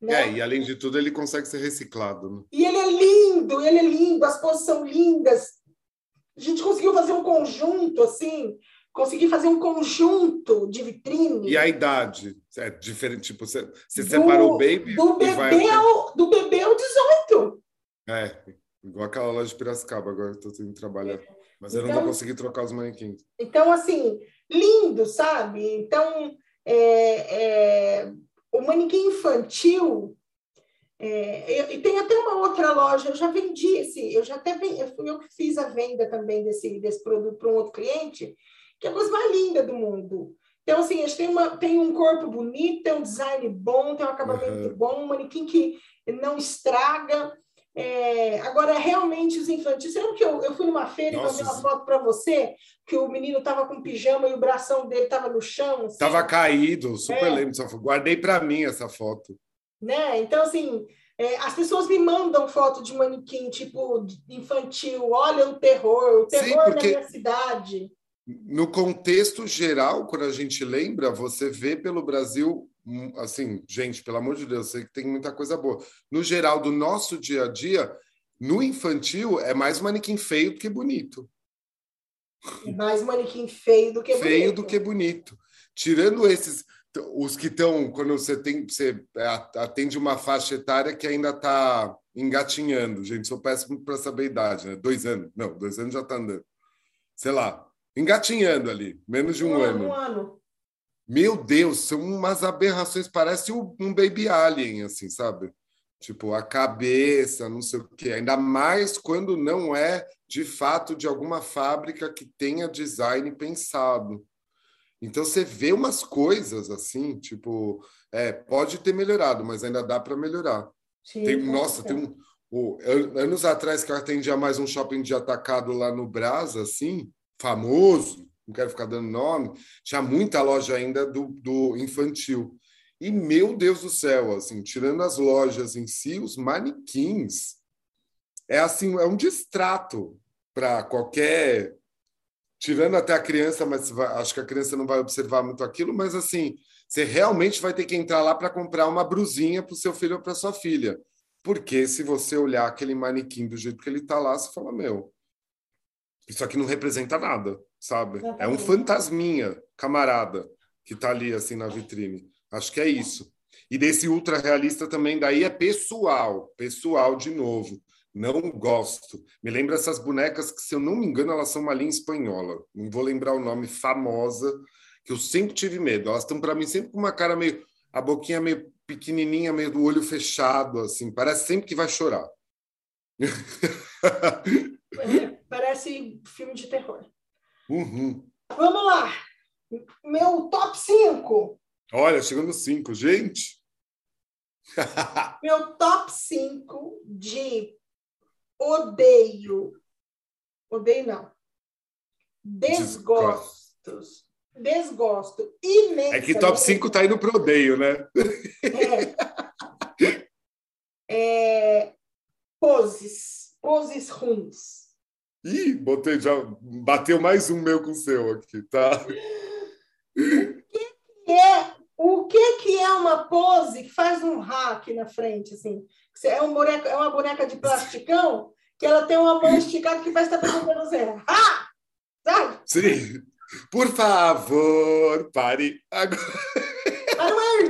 Né? É, e além de tudo, ele consegue ser reciclado. Né? E ele é lindo, ele é lindo, as poses são lindas. A gente conseguiu fazer um conjunto assim consegui fazer um conjunto de vitrine. E a idade? É diferente, tipo, você, você do, separou o baby? Do bebê, vai... ao, do bebê ao 18. É, igual aquela loja de Piracicaba, agora estou tendo que trabalhar. Mas então, eu não vou conseguir trocar os manequins. Então, assim, lindo, sabe? Então, é, é, o manequim infantil. É, e tem até uma outra loja, eu já vendi esse, eu já até eu fui eu que fiz a venda também desse, desse produto para um outro cliente, que é a coisa mais linda do mundo. Então, assim, a gente tem, uma, um corpo bonito, tem um design bom, tem um acabamento uhum. bom, um manequim que não estraga. É, agora, realmente, os infantis. Você lembra que eu, eu fui numa feira Nossa, e mandei uma foto para você, que o menino estava com pijama e o bração dele estava no chão? Estava assim? caído, super é. lembro dessa foto. Guardei para mim essa foto. Né? Então, assim, é, as pessoas me mandam foto de manequim, tipo, infantil. Olha o terror, o terror Sim, porque... na minha cidade no contexto geral, quando a gente lembra, você vê pelo Brasil, hum, assim, gente, pelo amor de Deus, sei que tem muita coisa boa. No geral, do nosso dia a dia, no infantil, é mais manequim feio do que bonito. É mais manequim feio do que feio bonito. Feio do que bonito. Tirando esses, os que estão, quando você tem, você atende uma faixa etária que ainda está engatinhando. Gente, sou péssimo para saber a idade, né? Dois anos. Não, dois anos já está andando. Sei lá, engatinhando ali, menos de um, um ano. Um ano. Meu Deus, são umas aberrações, parece um baby alien, assim, sabe? Tipo, a cabeça, não sei o quê. Ainda mais quando não é, de fato, de alguma fábrica que tenha design pensado. Então, você vê umas coisas assim, tipo, é, pode ter melhorado, mas ainda dá para melhorar. Sim, tem, nossa, tem um, oh, anos atrás que eu atendia mais um shopping de atacado lá no Brasa, assim, famoso, não quero ficar dando nome, tinha muita loja ainda do, do infantil. E, meu Deus do céu, assim, tirando as lojas em si, os manequins, é assim, é um distrato para qualquer... Tirando até a criança, mas acho que a criança não vai observar muito aquilo, mas assim, você realmente vai ter que entrar lá para comprar uma brusinha para o seu filho ou para sua filha. Porque se você olhar aquele manequim do jeito que ele está lá, você fala, meu, isso aqui não representa nada, sabe? É um fantasminha, camarada, que está ali assim na vitrine. Acho que é isso. E desse ultra realista também daí é pessoal, pessoal de novo. Não gosto. Me lembra essas bonecas que, se eu não me engano, elas são uma linha espanhola. Não vou lembrar o nome, famosa, que eu sempre tive medo. Elas estão para mim sempre com uma cara meio, a boquinha meio pequenininha, meio do olho fechado, assim. Parece sempre que vai chorar. Parece filme de terror. Uhum. Vamos lá. Meu top 5. Olha, chegando 5, gente. Meu top 5 de odeio. Odeio não. Desgostos. Desgosto imenso. É que top 5 tá indo pro odeio, né? É. é... Poses. Poses ruins. Ih, botei, já bateu mais um meu com o seu aqui, tá? O que é, o que, que é uma pose que faz um hack na frente, assim? É, um boneco, é uma boneca de plasticão que ela tem uma mão esticada que vai estar para você. Ah! Sabe? Sim. Por favor, pare agora.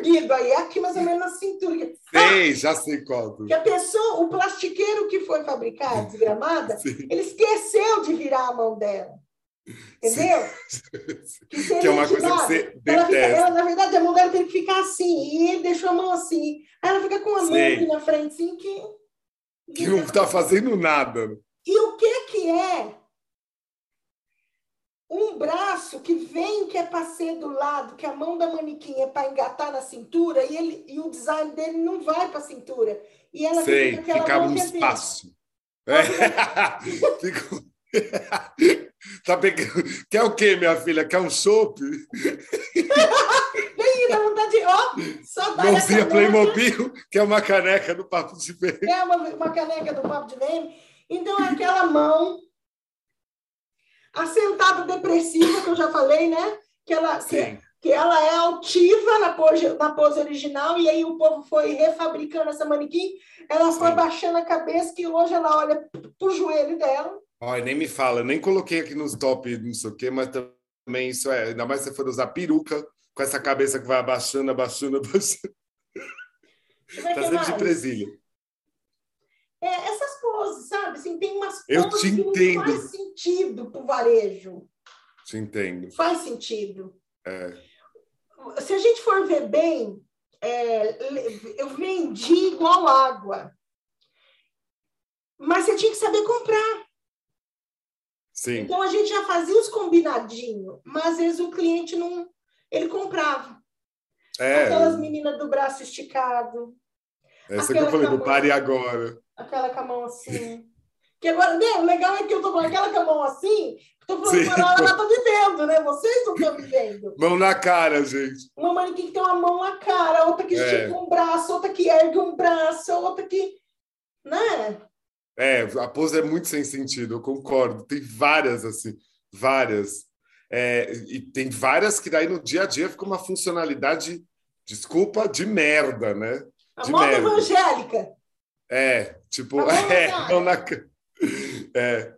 Erguido aí, aqui mais ou menos na cintura. Sei, ah! já sei qual. Que a pessoa, o plastiqueiro que foi fabricado, desgramada, Sim. ele esqueceu de virar a mão dela. Entendeu? Que, que, é uma coisa que você ela, fica, ela, Na verdade, a mão dela tem que ficar assim, e ele deixou a mão assim. Aí ela fica com a mão aqui na frente, assim, que... Que não está fazendo nada. E o que que é um braço que vem que é para ser do lado, que a mão da manequim é para engatar na cintura e ele e o design dele não vai para a cintura. E ela Sei, fica, fica um espaço. É. Fica... tá pegando... Quer o quê, minha filha? Quer um chope? Vem, dá vontade de. Ó, só dá Mãozinha Playmobil, que é uma caneca do Papo de Vem. É uma, uma caneca do Papo de Vem. Então, é aquela mão. A sentada depressiva, que eu já falei, né? Que ela, que, que, ela é altiva na pose, na pose original, e aí o povo foi refabricando essa manequim. Ela Sim. foi baixando a cabeça, que hoje ela olha pro joelho dela. Ai, nem me fala, eu nem coloquei aqui nos top, não sei o quê, mas também isso é, ainda mais se você for usar peruca, com essa cabeça que vai abaixando, abaixando, abaixando. Tá sempre de presilha. É, essas poses, sabe? Assim, tem umas eu te que não faz sentido pro varejo. Te entendo. Faz sentido. É. Se a gente for ver bem, é, eu vendi igual água. Mas você tinha que saber comprar. Sim. Então a gente já fazia os combinadinhos, mas às vezes o cliente não. Ele comprava. É. Aquelas meninas do braço esticado. Essa que eu falei, do pare agora. Aquela com a mão assim. Que agora, né, o legal é que eu tô com aquela com a mão assim, tô falando ela, ela tá vivendo, né? Vocês não estão vivendo. Mão na cara, gente. Uma manequim que tem uma mão na cara, outra que estica é. um braço, outra que ergue um braço, outra que. Né? É, a pose é muito sem sentido, eu concordo. Tem várias, assim, várias. É, e tem várias que daí no dia a dia fica uma funcionalidade, desculpa, de merda, né? A merda. evangélica. É, tipo, é, na, é,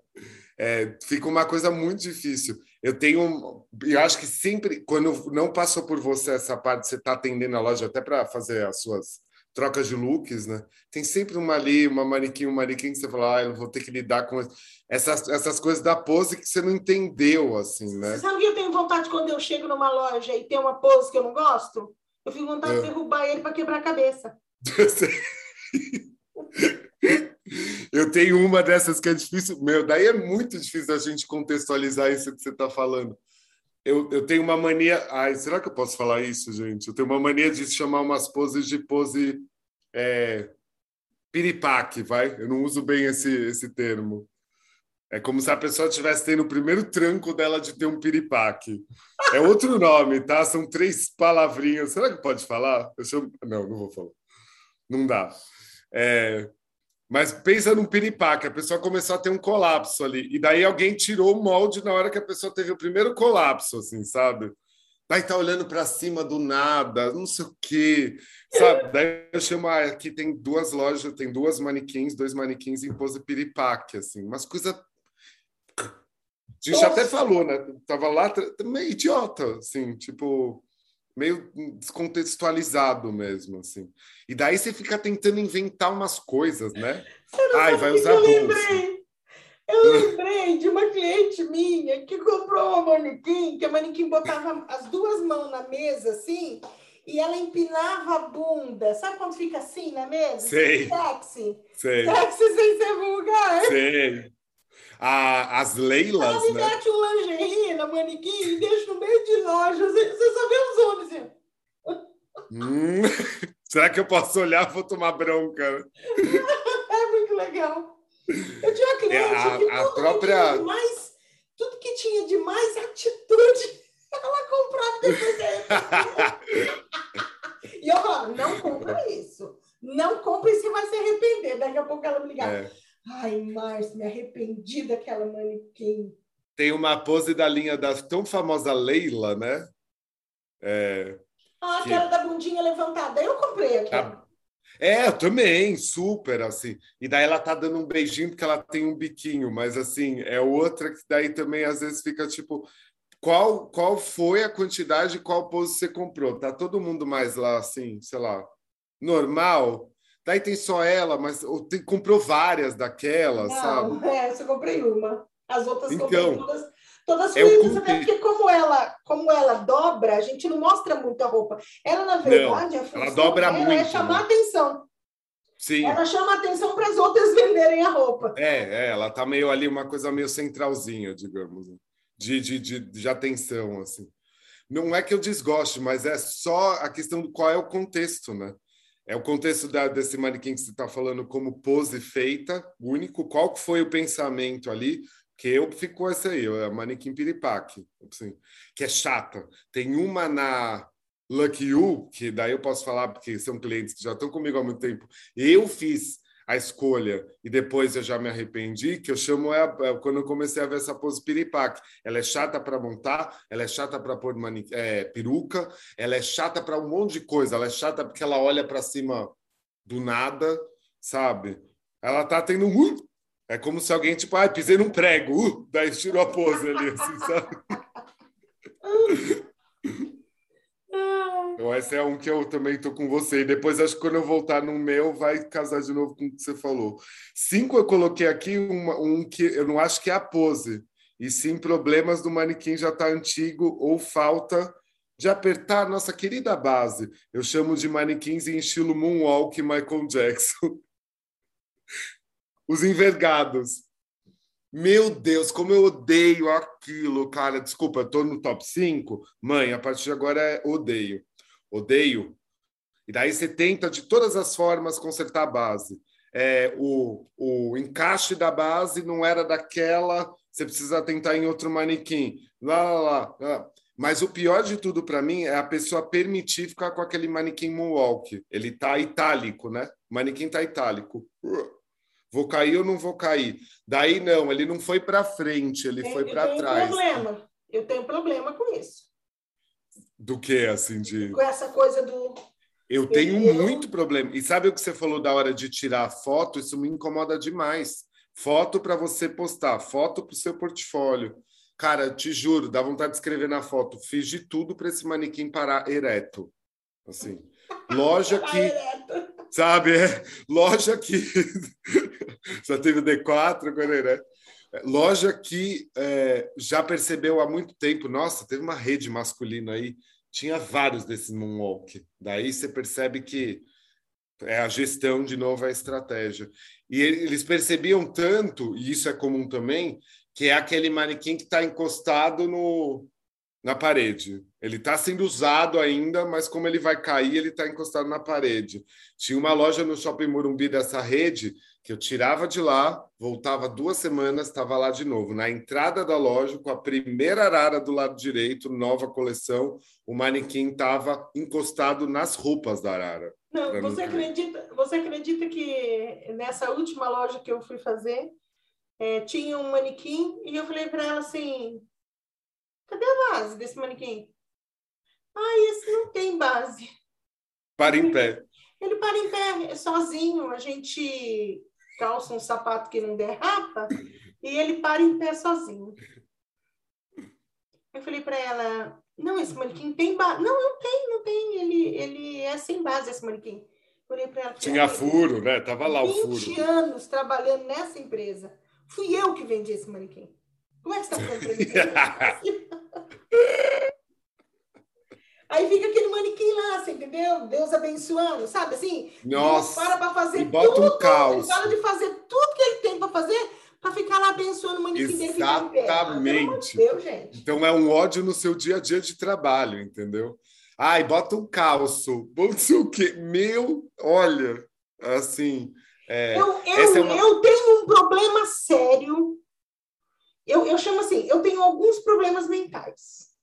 é, fica uma coisa muito difícil. Eu tenho, eu acho que sempre, quando não passou por você essa parte, você está atendendo a loja até para fazer as suas trocas de looks, né? Tem sempre uma ali, uma manequim, um manequim que você fala, ah, eu vou ter que lidar com essas, essas coisas da pose que você não entendeu, assim, né? Você sabe que eu tenho vontade quando eu chego numa loja e tem uma pose que eu não gosto? Eu fico com vontade é. de derrubar ele para quebrar a cabeça. eu tenho uma dessas que é difícil. Meu, daí é muito difícil a gente contextualizar isso que você está falando. Eu, eu tenho uma mania. Ai, será que eu posso falar isso, gente? Eu tenho uma mania de chamar umas poses de pose é, piripaque, vai? Eu não uso bem esse, esse termo. É como se a pessoa estivesse tendo o primeiro tranco dela de ter um piripaque. É outro nome, tá? São três palavrinhas. Será que pode falar? Eu Não, não vou falar. Não dá. É... Mas pensa num piripaque, a pessoa começou a ter um colapso ali. E daí alguém tirou o molde na hora que a pessoa teve o primeiro colapso, assim, sabe? Daí tá olhando para cima do nada, não sei o quê, sabe? Daí eu chamo, ah, aqui tem duas lojas, tem duas manequins, dois manequins em pose piripaque, assim, umas coisas... A gente Nossa. até falou, né? Tava lá, meio idiota, assim, tipo meio descontextualizado mesmo, assim. E daí você fica tentando inventar umas coisas, né? Ai, vai usar eu lembrei. Eu lembrei de uma cliente minha que comprou uma manequim, que a manequim botava as duas mãos na mesa, assim, e ela empinava a bunda. Sabe quando fica assim na mesa? Sei. Sexy. Sei. Sexy sem ser vulgar. Sei a, as leilas. Ela me né? mete um lingerie na manequim e deixa no meio de loja. Você, só vê os homens. Assim. Hum, será que eu posso olhar e vou tomar bronca? é muito legal. Eu tinha uma cliente é, a, que a própria... mais, tudo que tinha de mais atitude, ela comprava depois E eu falava, não compra isso. Não compra e você vai se arrepender. Daqui a pouco ela me ligava. É. Ai, Márcio, me arrependi daquela manequim. Tem uma pose da linha da tão famosa Leila, né? É... Ah, aquela que... da bundinha levantada. Eu comprei aqui. Tá... É, também, super, assim. E daí ela tá dando um beijinho porque ela tem um biquinho, mas assim, é outra que daí também às vezes fica tipo, qual qual foi a quantidade, qual pose você comprou? Tá todo mundo mais lá assim, sei lá, normal? Daí tem só ela, mas tem, comprou várias daquelas, Não, sabe? É, eu só comprei uma. As outras então, comprei todas todas fluídas, até porque como ela, como ela dobra, a gente não mostra muito a roupa. Ela, na verdade, não, ela dobra muito, é chamar né? atenção. Sim. Ela chama atenção para as outras venderem a roupa. É, é, ela tá meio ali, uma coisa meio centralzinha, digamos, de, de, de, de atenção, assim. Não é que eu desgoste, mas é só a questão do qual é o contexto, né? É o contexto da, desse manequim que você está falando como pose feita, único. Qual foi o pensamento ali? Que eu fico com essa aí, a manequim piripaque, assim, que é chata. Tem uma na Lucky You, que daí eu posso falar, porque são clientes que já estão comigo há muito tempo. Eu fiz a escolha e depois eu já me arrependi, que eu chamo é, é quando eu comecei a ver essa pose piripaque. Ela é chata para montar, ela é chata para pôr mani, é, peruca, ela é chata para um monte de coisa, ela é chata porque ela olha para cima do nada, sabe? Ela tá tendo um é como se alguém, tipo, ah, pisei num prego, uh, daí tirou a pose ali, assim, sabe? Então, esse é um que eu também tô com você. E depois, acho que quando eu voltar no meu, vai casar de novo com o que você falou. Cinco, eu coloquei aqui uma, um que eu não acho que é a pose, e sim problemas do manequim já tá antigo ou falta de apertar nossa querida base. Eu chamo de manequins em estilo Moonwalk Michael Jackson os envergados. Meu Deus, como eu odeio aquilo, cara. Desculpa, eu tô no top 5. Mãe, a partir de agora é odeio. Odeio. E daí você tenta, de todas as formas, consertar a base. É, o, o encaixe da base não era daquela, você precisa tentar em outro manequim. Lá, lá, lá. Mas o pior de tudo para mim é a pessoa permitir ficar com aquele manequim moonwalk. Ele tá itálico, né? O manequim tá itálico. Vou cair ou não vou cair? Daí não, ele não foi para frente, ele foi para trás. Eu tenho problema. Eu tenho problema com isso. Do que assim de Com essa coisa do Eu tenho eu... muito problema. E sabe o que você falou da hora de tirar foto? Isso me incomoda demais. Foto para você postar, foto para o seu portfólio. Cara, te juro, dá vontade de escrever na foto. Fiz de tudo para esse manequim parar ereto. Assim. Loja que sabe? É, loja que já teve o D4 agora, né? Loja que é, já percebeu há muito tempo, nossa, teve uma rede masculina aí, tinha vários desses moonwalk. Daí você percebe que é a gestão de novo, a estratégia. E eles percebiam tanto, e isso é comum também, que é aquele manequim que está encostado no, na parede. Ele está sendo usado ainda, mas como ele vai cair, ele está encostado na parede. Tinha uma loja no Shopping Morumbi dessa rede que eu tirava de lá, voltava duas semanas, estava lá de novo. Na entrada da loja, com a primeira arara do lado direito, nova coleção, o manequim estava encostado nas roupas da arara. Não, você acredita, você acredita que nessa última loja que eu fui fazer, é, tinha um manequim e eu falei para ela assim, Cadê a base desse manequim? Ah, esse não tem base. Para em pé. Ele para em pé, é sozinho. A gente calça um sapato que não derrapa e ele para em pé sozinho. Eu falei para ela, não, esse manequim tem base. Não, não tem, não tem. Ele, ele é sem base, esse manequim. Falei para ela. Tinha furo, né? Tava lá o furo. 20 anos trabalhando nessa empresa. Fui eu que vendi esse manequim. Como é que você está falando Aí fica aquele manequim lá, você entendeu? Deus abençoando, sabe assim? Nossa. Deus para para fazer e bota tudo. Um caos. Ele para de fazer tudo que ele tem para fazer para ficar lá abençoando o manequim dele. Exatamente. Deus, gente. Então é um ódio no seu dia a dia de trabalho, entendeu? Ai, bota um calço. Bota o quê? Meu, olha, assim. É, eu, eu, é uma... eu tenho um problema sério eu, eu chamo assim, eu tenho alguns problemas mentais.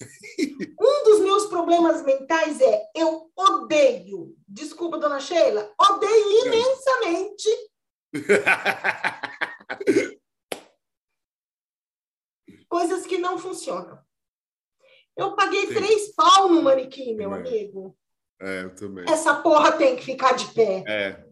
um dos meus problemas mentais é eu odeio, desculpa, dona Sheila, odeio imensamente. coisas que não funcionam. Eu paguei Sim. três pau no manequim, meu é. amigo. É, eu também. Essa porra tem que ficar de pé. É.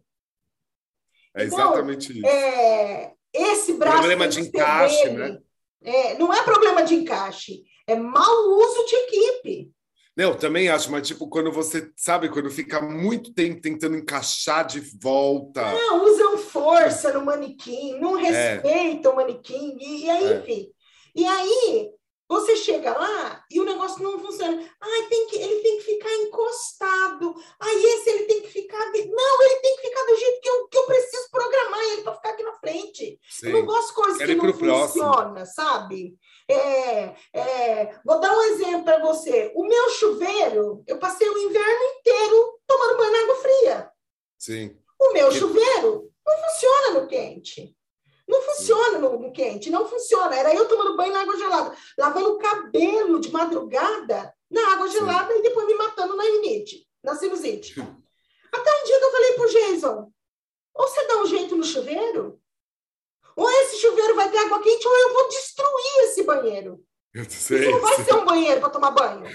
É então, exatamente isso. É, esse braço. Problema de encaixe, né? É, não é problema de encaixe, é mau uso de equipe. Não, também acho, mas tipo, quando você, sabe, quando fica muito tempo tentando encaixar de volta. Não, usam força no manequim, não é. respeitam é. o manequim, e, e aí, é. enfim. E aí, você chega lá e o negócio não funciona. Ai, tem que, ele tem que ficar encostado. Ai, esse ele tem que ficar. De... Não, ele tem que ficar do jeito que eu, que eu preciso programar ele para ficar aqui na frente. Sim. Eu não gosto de coisas Quero que não funcionam, sabe? É, é, vou dar um exemplo para você. O meu chuveiro, eu passei o inverno inteiro tomando banho na água fria. Sim. O meu chuveiro não funciona no quente. Não funciona no, no, quente, não funciona. Era eu tomando banho na água gelada, lavando o cabelo de madrugada na água gelada Sim. e depois me matando na rinite, na sinusite. Até um dia que eu falei pro Jason, ou você dá um jeito no chuveiro, ou esse chuveiro vai ter água quente, ou eu vou destruir esse banheiro. Eu sei. Não vai ser um banheiro para tomar banho.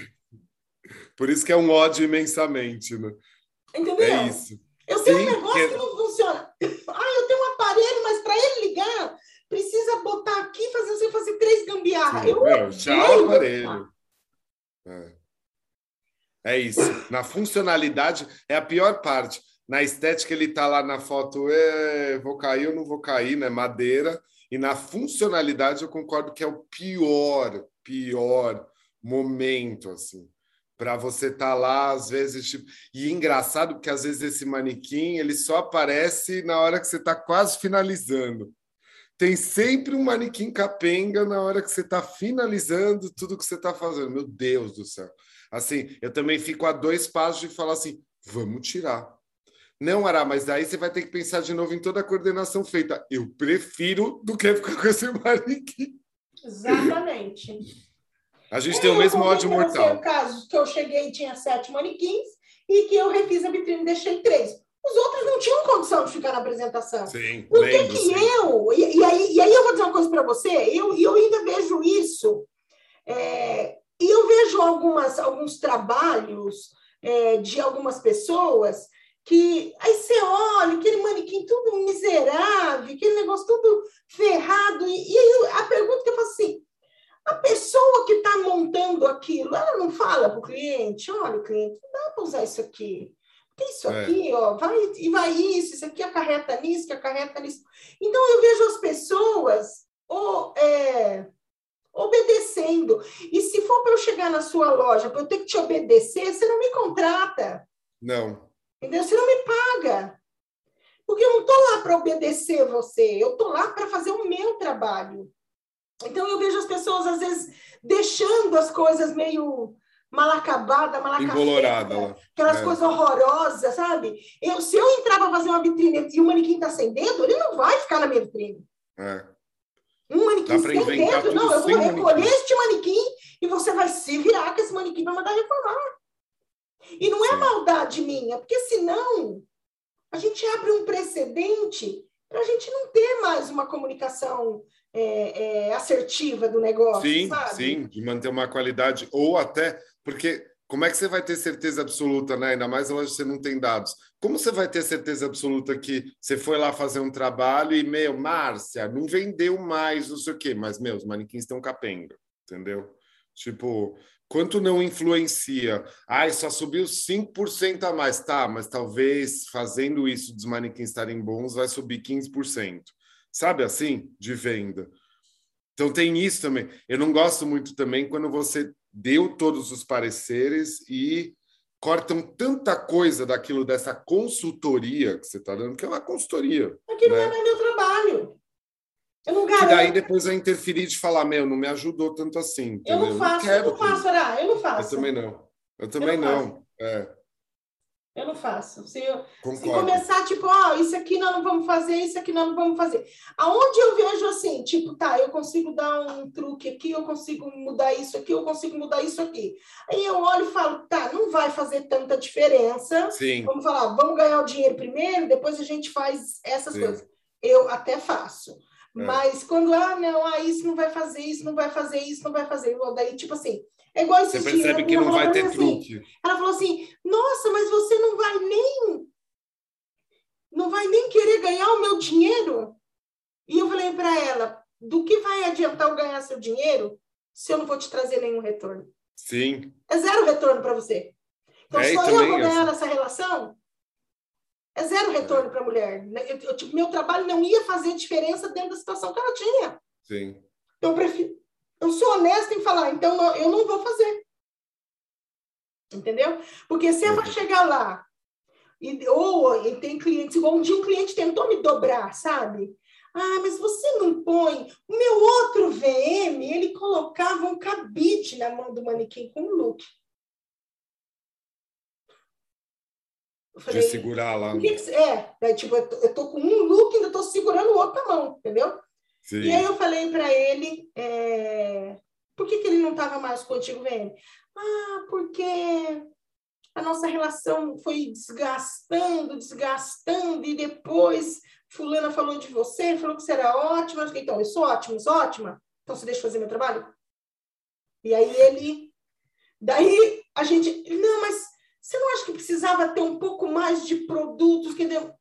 Por isso que é um ódio imensamente, né? Entendeu? É isso. Eu tenho Sim, um negócio que... que não funciona. Ah, eu tenho um aparelho, mas para ele ligar, precisa botar aqui e fazer, assim, fazer três gambiarra. Eu Meu, tchau, aparelho. É. é isso. Na funcionalidade é a pior parte. Na estética, ele tá lá na foto, vou cair ou não vou cair, né? Madeira. E na funcionalidade, eu concordo que é o pior, pior momento, assim para você estar tá lá, às vezes, tipo... e é engraçado porque às vezes esse manequim ele só aparece na hora que você está quase finalizando. Tem sempre um manequim capenga na hora que você está finalizando tudo que você está fazendo. Meu Deus do céu. Assim, eu também fico a dois passos de falar assim: vamos tirar. Não, Ará, mas daí você vai ter que pensar de novo em toda a coordenação feita. Eu prefiro do que ficar com esse manequim. Exatamente. A gente eu tem o mesmo ódio mortal. o caso que eu cheguei e tinha sete manequins e que eu refiz a vitrine e deixei três. Os outros não tinham condição de ficar na apresentação. Sim, Por que, que sim. eu. E, e, aí, e aí eu vou dizer uma coisa para você, eu, eu ainda vejo isso. É, e eu vejo algumas, alguns trabalhos é, de algumas pessoas que aí você olha aquele manequim tudo miserável, aquele negócio tudo ferrado, e, e aí a pergunta que eu faço assim, a pessoa que está montando aquilo, ela não fala para o cliente, olha, cliente, não dá para usar isso aqui. Isso é. aqui, ó, vai e vai isso, isso aqui acarreta nisso, que acarreta nisso. Então, eu vejo as pessoas ou, é, obedecendo. E se for para eu chegar na sua loja, para eu ter que te obedecer, você não me contrata. Não. Entendeu? Você não me paga. Porque eu não estou lá para obedecer você, eu estou lá para fazer o meu trabalho. Então eu vejo as pessoas, às vezes, deixando as coisas meio mal acabada, mal acabada, aquelas é. coisas horrorosas, sabe? Eu, se eu entrar para fazer uma vitrine e o manequim está sem dedo, ele não vai ficar na minha vitrine. É. Um manequim sem dedo, não, eu vou recolher manequim. este manequim e você vai se virar com esse manequim para mandar reformar. E não é Sim. maldade minha, porque senão a gente abre um precedente para a gente não ter mais uma comunicação é, é, assertiva do negócio. Sim, sabe? sim, de manter uma qualidade, ou até, porque como é que você vai ter certeza absoluta, né? Ainda mais hoje você não tem dados. Como você vai ter certeza absoluta que você foi lá fazer um trabalho e, meu, Márcia, não vendeu mais, não sei o quê, mas, meu, os manequins estão capenga, entendeu? Tipo, quanto não influencia? Ai, só subiu 5% a mais. Tá, mas talvez fazendo isso dos manequins estarem bons vai subir 15% sabe assim, de venda. Então tem isso também. Eu não gosto muito também quando você deu todos os pareceres e cortam tanta coisa daquilo dessa consultoria que você está dando, que é uma consultoria. Aqui né? não é meu trabalho. Eu não garanto. E daí depois vai interferir de falar, meu, não me ajudou tanto assim. Entendeu? Eu não faço, eu não, faço, Ará, eu não faço. Eu também não. Eu também eu não. não. É. Eu não faço. Se, eu, se começar, tipo, ó, oh, isso aqui nós não vamos fazer, isso aqui nós não vamos fazer. Aonde eu vejo assim, tipo, tá, eu consigo dar um truque aqui, eu consigo mudar isso aqui, eu consigo mudar isso aqui. Aí eu olho e falo, tá, não vai fazer tanta diferença. Sim. Vamos falar, vamos ganhar o dinheiro primeiro, depois a gente faz essas Sim. coisas. Eu até faço. É. Mas quando, ah, não, ah, isso não vai fazer, isso não vai fazer, isso não vai fazer. Daí, tipo assim, É igual Você percebe que não vai ter assim, truque. Ela falou assim: Nossa, mas você não vai nem. Não vai nem querer ganhar o meu dinheiro? E eu falei para ela: Do que vai adiantar eu ganhar seu dinheiro se eu não vou te trazer nenhum retorno? Sim. É zero retorno para você. Então, é, só eu vou ganhar nessa relação? É zero retorno para a mulher. Eu, eu, tipo, meu trabalho não ia fazer diferença dentro da situação que ela tinha. Sim. Eu prefiro. Eu sou honesta em falar, então eu não vou fazer. Entendeu? Porque se ela chegar lá, e, ou e tem clientes, igual um dia um cliente tentou me dobrar, sabe? Ah, mas você não põe. O meu outro VM, ele colocava um cabide na mão do manequim com um look. falei, de segurar lá. É, né, tipo, eu tô, eu tô, com um look e ainda tô segurando o outro com a mão, entendeu? Sim. E aí eu falei para ele, é, por que, que ele não estava mais contigo, VM? Ah, porque a nossa relação foi desgastando, desgastando, e depois fulana falou de você, falou que você era ótima. Eu então, eu sou ótima, eu sou ótima. Então, você deixa eu fazer meu trabalho? E aí ele... Daí a gente... Não, mas você não acha que precisava ter um pouco mais de produtos? Que deu...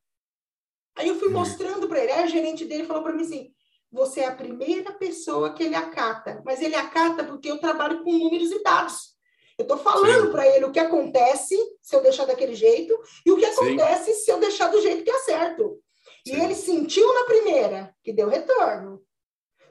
Aí eu fui mostrando para ele. Aí a gerente dele falou para mim assim: você é a primeira pessoa que ele acata, mas ele acata porque eu trabalho com números e dados. Eu estou falando para ele o que acontece se eu deixar daquele jeito e o que acontece Sim. se eu deixar do jeito que é certo. Sim. E ele sentiu na primeira, que deu retorno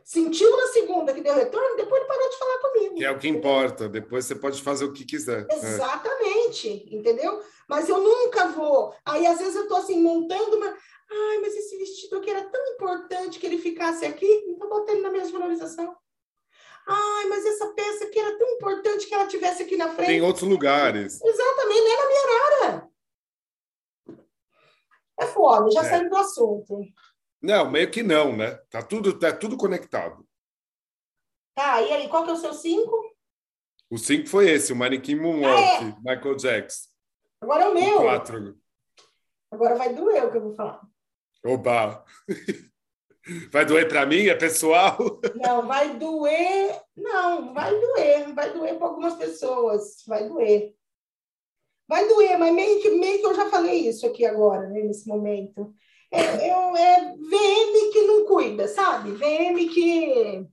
sentiu na segunda que deu retorno, depois ele parou de falar comigo. Que é o que importa, depois você pode fazer o que quiser. É. Exatamente, é. entendeu? Mas eu nunca vou. Aí às vezes eu estou assim montando uma. Ai, mas esse vestido aqui era tão importante que ele ficasse aqui, então bota ele na mesma valorização. Ai, mas essa peça aqui era tão importante que ela tivesse aqui na frente. Tem outros lugares. Exatamente, é na minha área. É foda, já é. do assunto. Não, meio que não, né? Tá tudo, tá tudo conectado. Tá, e aí, qual que é o seu cinco? O cinco foi esse, o Manequim Moonwalk, ah, é. Michael Jackson. Agora é o meu. Quatro. Agora vai doer o que eu vou falar. Oba! Vai doer para mim? É pessoal? Não, vai doer. Não, vai doer. Vai doer para algumas pessoas. Vai doer. Vai doer, mas meio que, meio que eu já falei isso aqui agora, né, nesse momento é, é, é VM que não cuida, sabe? VM que.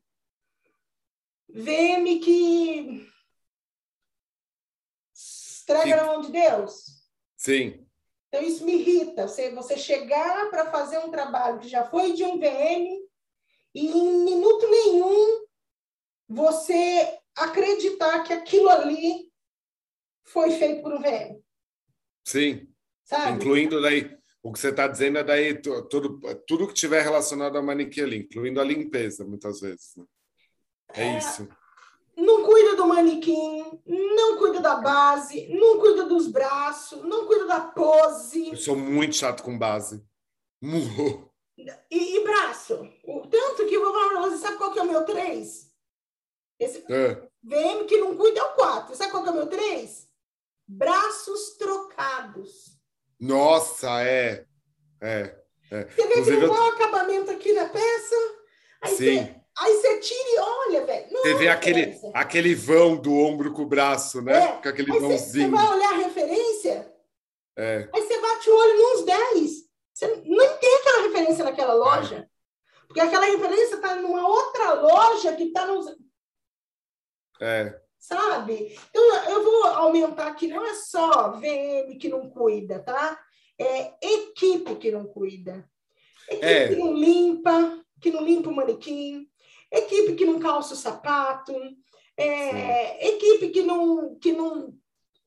VM que. Estraga na mão de Deus. Sim. Então, isso me irrita. Você, você chegar para fazer um trabalho que já foi de um VM e em minuto nenhum você acreditar que aquilo ali foi feito por um VM. Sim. Sabe? Incluindo daí o que você está dizendo é daí tudo, tudo que tiver relacionado ao manequim ali, incluindo a limpeza, muitas vezes. Né? É, é, isso. Não cuida do manequim, não cuida da base, não cuida dos braços, não cuida da pose. Eu sou muito chato com base. Murro. E, e braço. O tanto que eu vou falar para você, sabe qual que é o meu 3? Esse é. VM que não cuida é o 4. Sabe qual que é o meu 3? Braços trocados. Nossa, é. É. é. Você vê que não dá um acabamento aqui na peça? Aí Sim. Você, aí você tira e olha, velho. Você vê aquele, aquele vão do ombro com o braço, né? É. Com aquele aí vãozinho. Você, vai olhar a referência? É. Aí você bate o olho nos 10. Você não tem aquela referência naquela loja. Porque aquela referência está numa outra loja que está nos. É sabe? Então, eu vou aumentar aqui, não é só VM que não cuida, tá? É equipe que não cuida. Equipe é. que não limpa, que não limpa o manequim, equipe que não calça o sapato, é, equipe que não, que não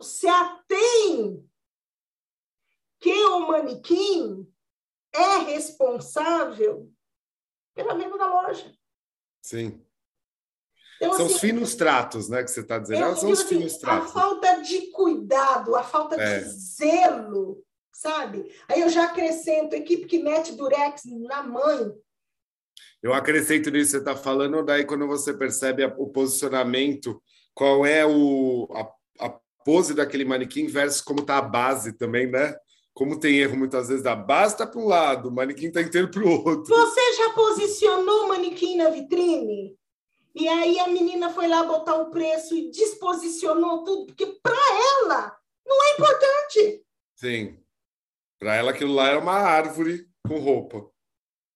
se atém que o manequim é responsável pela venda da loja. Sim. Então, são assim, os finos tratos, né, que você está dizendo. Eu, são os assim, finos tratos. A falta de cuidado, a falta é. de zelo, sabe? Aí eu já acrescento equipe que mete durex na mãe. Eu acrescento nisso que você está falando, daí quando você percebe o posicionamento, qual é o, a, a pose daquele manequim versus como está a base também, né? Como tem erro muitas vezes da base está para um lado, o manequim está inteiro para o outro. Você já posicionou o manequim na vitrine? E aí a menina foi lá botar o preço e disposicionou tudo, porque para ela não é importante. Sim. Para ela aquilo lá era uma árvore com roupa.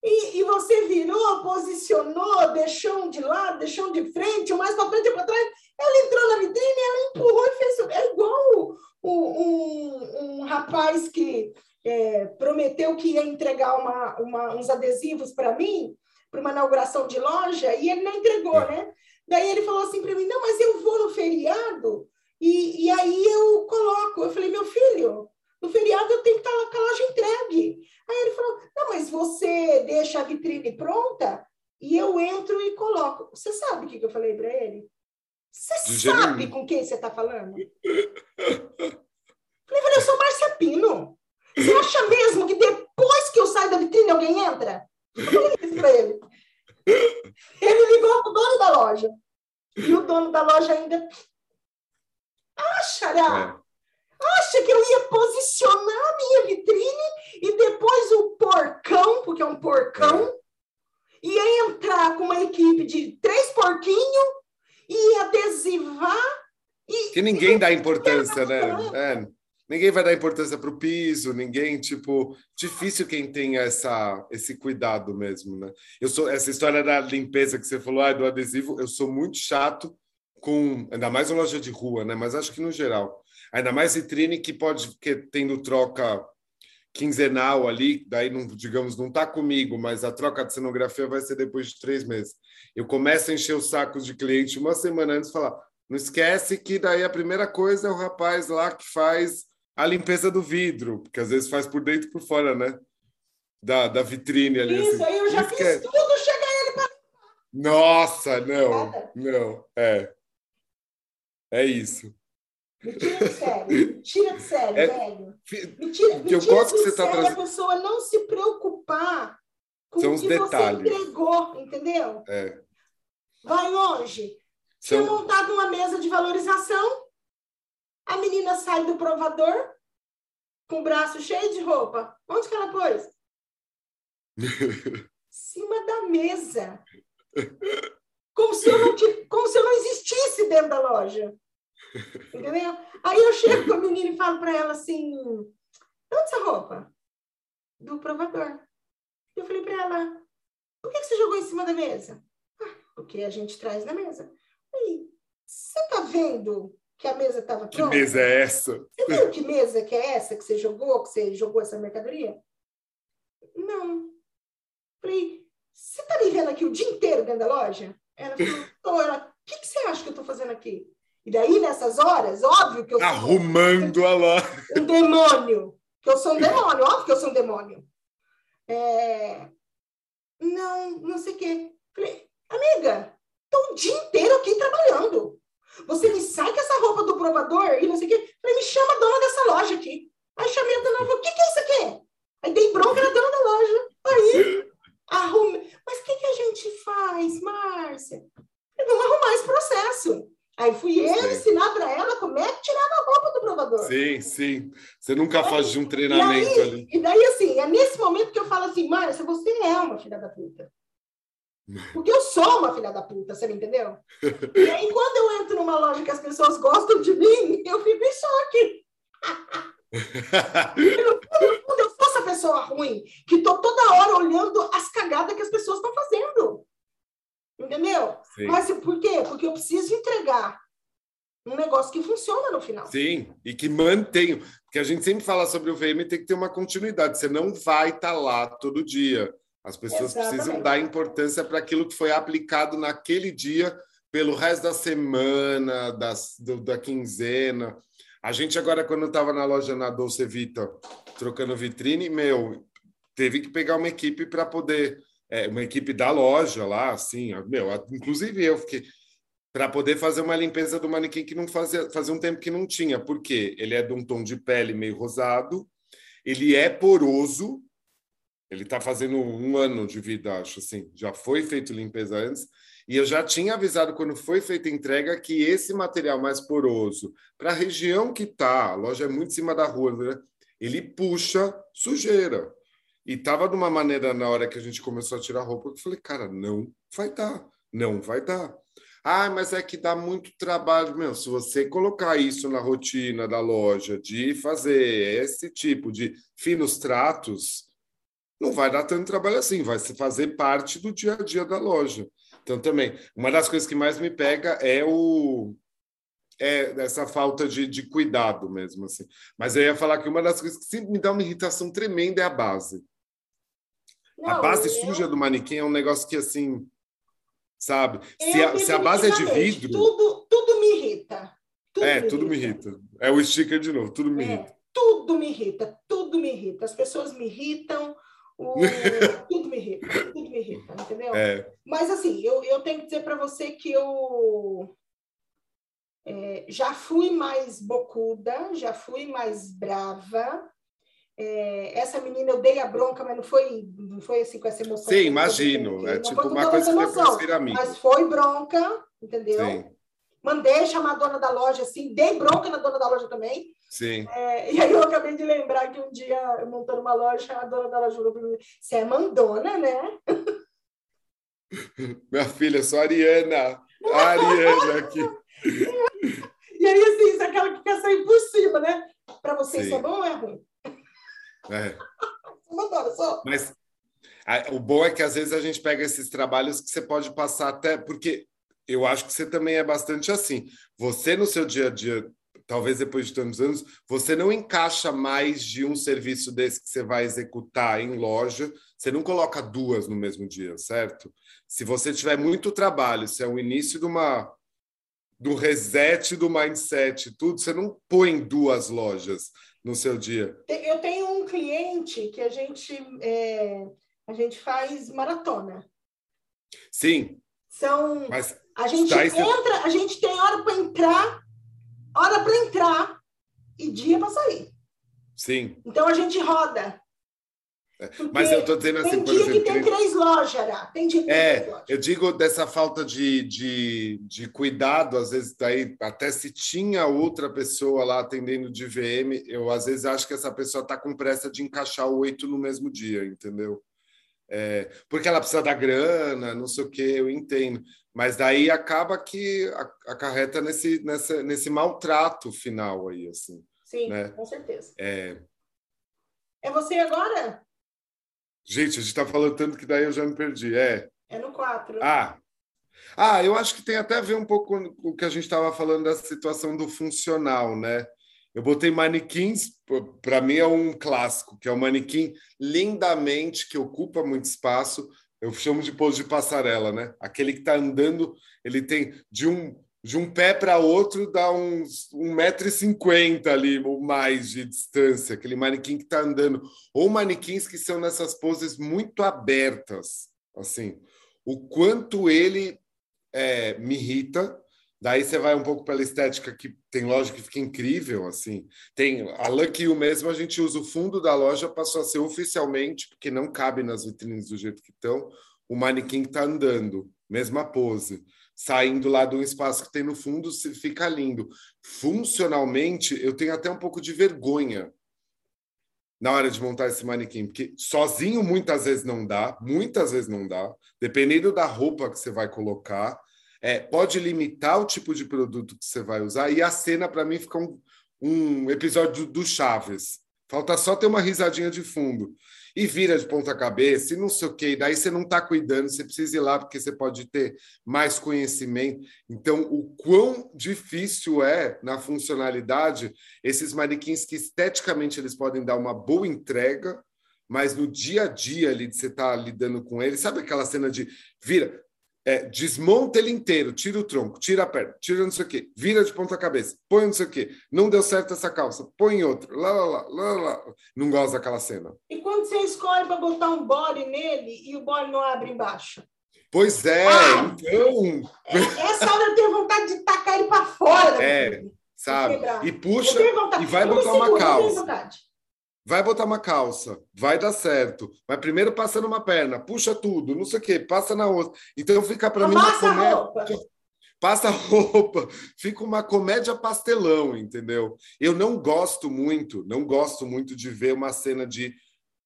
E, e, você virou, posicionou, deixou um de lado, deixou um de frente, um mais para frente e para trás. Ela entrou na vitrine, ela empurrou e fez. É igual um, um rapaz que é, prometeu que ia entregar uma, uma, uns adesivos para mim, para uma inauguração de loja, e ele não entregou, é. né? Daí ele falou assim para mim: não, mas eu vou no feriado e, e aí eu coloco. Eu falei: meu filho, no feriado eu tenho que estar com a loja entregue. Aí ele falou: não, mas você deixa a vitrine pronta e eu entro e coloco. Você sabe o que, que eu falei para ele? Você sabe com quem você está falando? Falei, eu sou Márcia Pino. Você acha mesmo que depois que eu saio da vitrine alguém entra? Eu falei isso para ele. Ele ligou para o dono da loja. E o dono da loja ainda. Achará! É. Acha que eu ia posicionar a minha vitrine e depois o porcão, porque é um porcão, é. ia entrar com uma equipe de três porquinhos e adesivar. E, que ninguém dá importância, né? É, ninguém vai dar importância para o piso, ninguém, tipo, difícil quem tem essa, esse cuidado mesmo, né? Eu sou, essa história da limpeza que você falou, ah, do adesivo, eu sou muito chato com, ainda mais uma loja de rua, né? Mas acho que no geral, ainda mais vitrine que pode, que tendo troca quinzenal ali, daí não, digamos, não está comigo, mas a troca de cenografia vai ser depois de três meses. Eu começo a encher os sacos de cliente uma semana antes e falar, não esquece que daí a primeira coisa é o rapaz lá que faz a limpeza do vidro, porque às vezes faz por dentro e por fora, né? Da, da vitrine ali. Isso, assim. aí eu já fiz tudo, chega ele para... Nossa, não, não, é. É isso. Me tira de sério, me tira de sério, é, velho. Me tira, me eu tira gosto que você está trazendo. a pessoa não se preocupar com São o que detalhes. você entregou, entendeu? É. Vai longe. São... Tinha montado uma mesa de valorização, a menina sai do provador com o braço cheio de roupa. Onde que ela pôs? cima da mesa. Como se, eu não, como se eu não existisse dentro da loja. Entendeu? Aí eu chego com a menina e falo para ela assim: onde essa roupa? Do provador. Eu falei para ela: por que você jogou em cima da mesa? Ah, porque a gente traz na mesa. Aí, você tá vendo que a mesa estava pronta? Que mesa é essa? Você viu que mesa que é essa que você jogou, que você jogou essa mercadoria? Não. Falei, você tá me vendo aqui o dia inteiro dentro da loja? Ela falou, o que, que você acha que eu tô fazendo aqui? E daí, nessas horas, óbvio que eu sou. Arrumando a lá. Um demônio. Que eu sou um demônio, óbvio que eu sou um demônio. É... Não, não sei o quê. Falei, amiga, tô o dia inteiro aqui trabalhando. Você me sai com essa roupa do provador e não sei o quê. Falei, me chama a dona dessa loja aqui. Aí chamei a dona, falei, o que, que é isso aqui? Aí dei bronca na dona da loja. Aí, arrume. Mas o que, que a gente faz, Márcia? Vamos arrumar esse processo. Aí fui eu sim. ensinar para ela como é que tirava a roupa do provador. Sim, sim. Você nunca faz de um treinamento e aí, ali. E daí, assim, é nesse momento que eu falo assim, Márcia, você é uma filha da puta. Porque eu sou uma filha da puta, você me entendeu? e aí, quando eu entro numa loja que as pessoas gostam de mim, eu fico em choque. quando eu sou essa pessoa ruim, que tô toda hora olhando as cagadas que as pessoas estão fazendo. Entendeu? Sim. Mas por quê? Porque eu preciso entregar um negócio que funciona no final. Sim, e que mantenha. Porque a gente sempre fala sobre o VM, tem que ter uma continuidade. Você não vai estar tá lá todo dia. As pessoas Exatamente. precisam dar importância para aquilo que foi aplicado naquele dia, pelo resto da semana, das, do, da quinzena. A gente agora, quando estava na loja na Dolce Vita, trocando vitrine, meu, teve que pegar uma equipe para poder é, uma equipe da loja lá, assim, meu, inclusive eu fiquei para poder fazer uma limpeza do manequim que não fazia, fazia um tempo que não tinha, porque ele é de um tom de pele meio rosado, ele é poroso, ele está fazendo um ano de vida, acho assim, já foi feito limpeza antes, e eu já tinha avisado quando foi feita a entrega que esse material mais poroso, para a região que tá, a loja é muito em cima da rua, né? ele puxa sujeira. E tava de uma maneira na hora que a gente começou a tirar roupa, que eu falei, cara, não vai dar. Não vai dar. Ah, mas é que dá muito trabalho. Meu, se você colocar isso na rotina da loja, de fazer esse tipo de finos tratos, não vai dar tanto trabalho assim, vai fazer parte do dia a dia da loja. Então, também, uma das coisas que mais me pega é o é essa falta de, de cuidado mesmo, assim. Mas eu ia falar que uma das coisas que sempre me dá uma irritação tremenda é a base. Não, a base eu... suja do manequim é um negócio que, assim, sabe? Se a, se a base é de vidro... Tudo, tudo me irrita. Tudo é, me tudo irrita. me irrita. É o sticker de novo, tudo me é, irrita. Tudo me irrita, tudo me irrita. As pessoas me irritam, o... tudo me irrita, tudo me irrita, entendeu? É. Mas, assim, eu, eu tenho que dizer para você que eu é, já fui mais bocuda, já fui mais brava. É, essa menina eu dei a bronca, mas não foi, não foi assim com essa emoção. Sim, imagino. É tipo uma coisa emoção, que depois Mas foi bronca, entendeu? Sim. Mandei chamar a dona da loja, assim, dei bronca na dona da loja também. Sim. É, e aí eu acabei de lembrar que um dia, eu montando uma loja, a dona da loja falou para mim, você é mandona, né? Minha filha, sou a Ariana. A Ariana aqui. E aí, assim, isso é aquela que quer sair por cima, né? Para você Sim. isso é bom ou é ruim? É. Mas a, o bom é que às vezes a gente pega esses trabalhos que você pode passar até. Porque eu acho que você também é bastante assim. Você, no seu dia a dia, talvez depois de tantos anos, você não encaixa mais de um serviço desse que você vai executar em loja, você não coloca duas no mesmo dia, certo? Se você tiver muito trabalho, se é o início de uma do reset do mindset, tudo, você não põe duas lojas no seu dia. Eu tenho um cliente que a gente é, a gente faz maratona. Sim. São mas a gente tá entra, a gente tem hora para entrar, hora para entrar e dia para sair. Sim. Então a gente roda. Mas eu estou dizendo assim, tem por exemplo. que tem três lojas, Ará. Tem dia que é, tem eu digo dessa falta de, de, de cuidado, às vezes, daí, até se tinha outra pessoa lá atendendo de VM, eu às vezes acho que essa pessoa está com pressa de encaixar oito no mesmo dia, entendeu? É, porque ela precisa da grana, não sei o que, eu entendo. Mas daí acaba que acarreta nesse, nessa, nesse maltrato final aí, assim. Sim, né? com certeza. É... é você agora? Gente, a gente está falando tanto que daí eu já me perdi. É. É no 4. Ah. Ah, eu acho que tem até a ver um pouco com o que a gente estava falando da situação do funcional, né? Eu botei manequins, para mim é um clássico, que é o manequim lindamente, que ocupa muito espaço. Eu chamo de pose de passarela, né? Aquele que está andando, ele tem de um de um pé para outro dá uns 1,50m ali ou mais de distância, aquele manequim que está andando. Ou manequins que são nessas poses muito abertas, assim. O quanto ele é, me irrita. Daí você vai um pouco pela estética que tem loja que fica incrível, assim. Tem a Lucky You mesmo, a gente usa o fundo da loja, passou a ser oficialmente, porque não cabe nas vitrines do jeito que estão, o manequim que está andando, mesma pose saindo lá do espaço que tem no fundo, fica lindo. Funcionalmente, eu tenho até um pouco de vergonha na hora de montar esse manequim, porque sozinho muitas vezes não dá, muitas vezes não dá, dependendo da roupa que você vai colocar, é, pode limitar o tipo de produto que você vai usar, e a cena, para mim, fica um, um episódio do Chaves. Falta só ter uma risadinha de fundo e vira de ponta cabeça e não sei o que, daí você não está cuidando, você precisa ir lá porque você pode ter mais conhecimento. Então, o quão difícil é na funcionalidade esses manequins que esteticamente eles podem dar uma boa entrega, mas no dia a dia ali de você estar tá lidando com ele, sabe aquela cena de vira, é, desmonta ele inteiro, tira o tronco, tira a perna, tira não sei o quê, vira de ponta cabeça, põe não sei o quê, não deu certo essa calça, põe outro, lá, lá, lá, lá. Não gosta daquela cena. E quando você escolhe para botar um body nele e o body não abre embaixo? Pois é, ah, então. É, essa hora eu tenho vontade de tacar ele para fora. É, sabe? E puxa e vai botar uma calça. Vai botar uma calça, vai dar certo. Mas primeiro passa numa perna, puxa tudo, não sei o quê, passa na outra. Então fica para mim uma comédia. Roupa. Passa roupa, fica uma comédia pastelão, entendeu? Eu não gosto muito, não gosto muito de ver uma cena de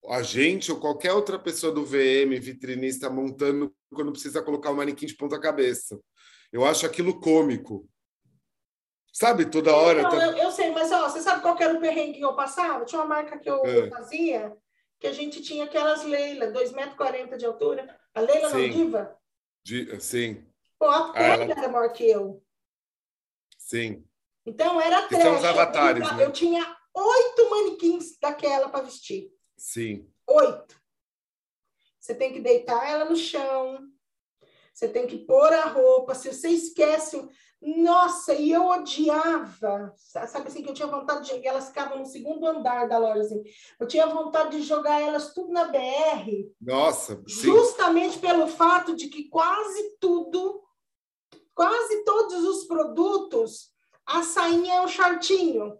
a gente ou qualquer outra pessoa do VM, vitrinista, montando quando precisa colocar o manequim de ponta cabeça. Eu acho aquilo cômico. Sabe, toda hora. Não, eu, eu, sei, mas ó, você sabe qual era o perrengue que eu passava? Tinha uma marca que eu, é. fazia, que a gente tinha aquelas Leila, 2,40 m de altura. A Leila sim. não, Diva? De, sim. Pô, a pele ela... era maior que eu. Sim. Então era três. São os avatares, eu, né? eu tinha oito manequins daquela para vestir. Sim. Oito. Você tem que deitar ela no chão. Você tem que pôr a roupa. Se você esquece, nossa, e eu odiava, sabe assim, que eu tinha vontade de. Elas ficavam no segundo andar da loja, assim. Eu tinha vontade de jogar elas tudo na BR. Nossa, sim. Justamente pelo fato de que quase tudo, quase todos os produtos, a sainha é um shortinho.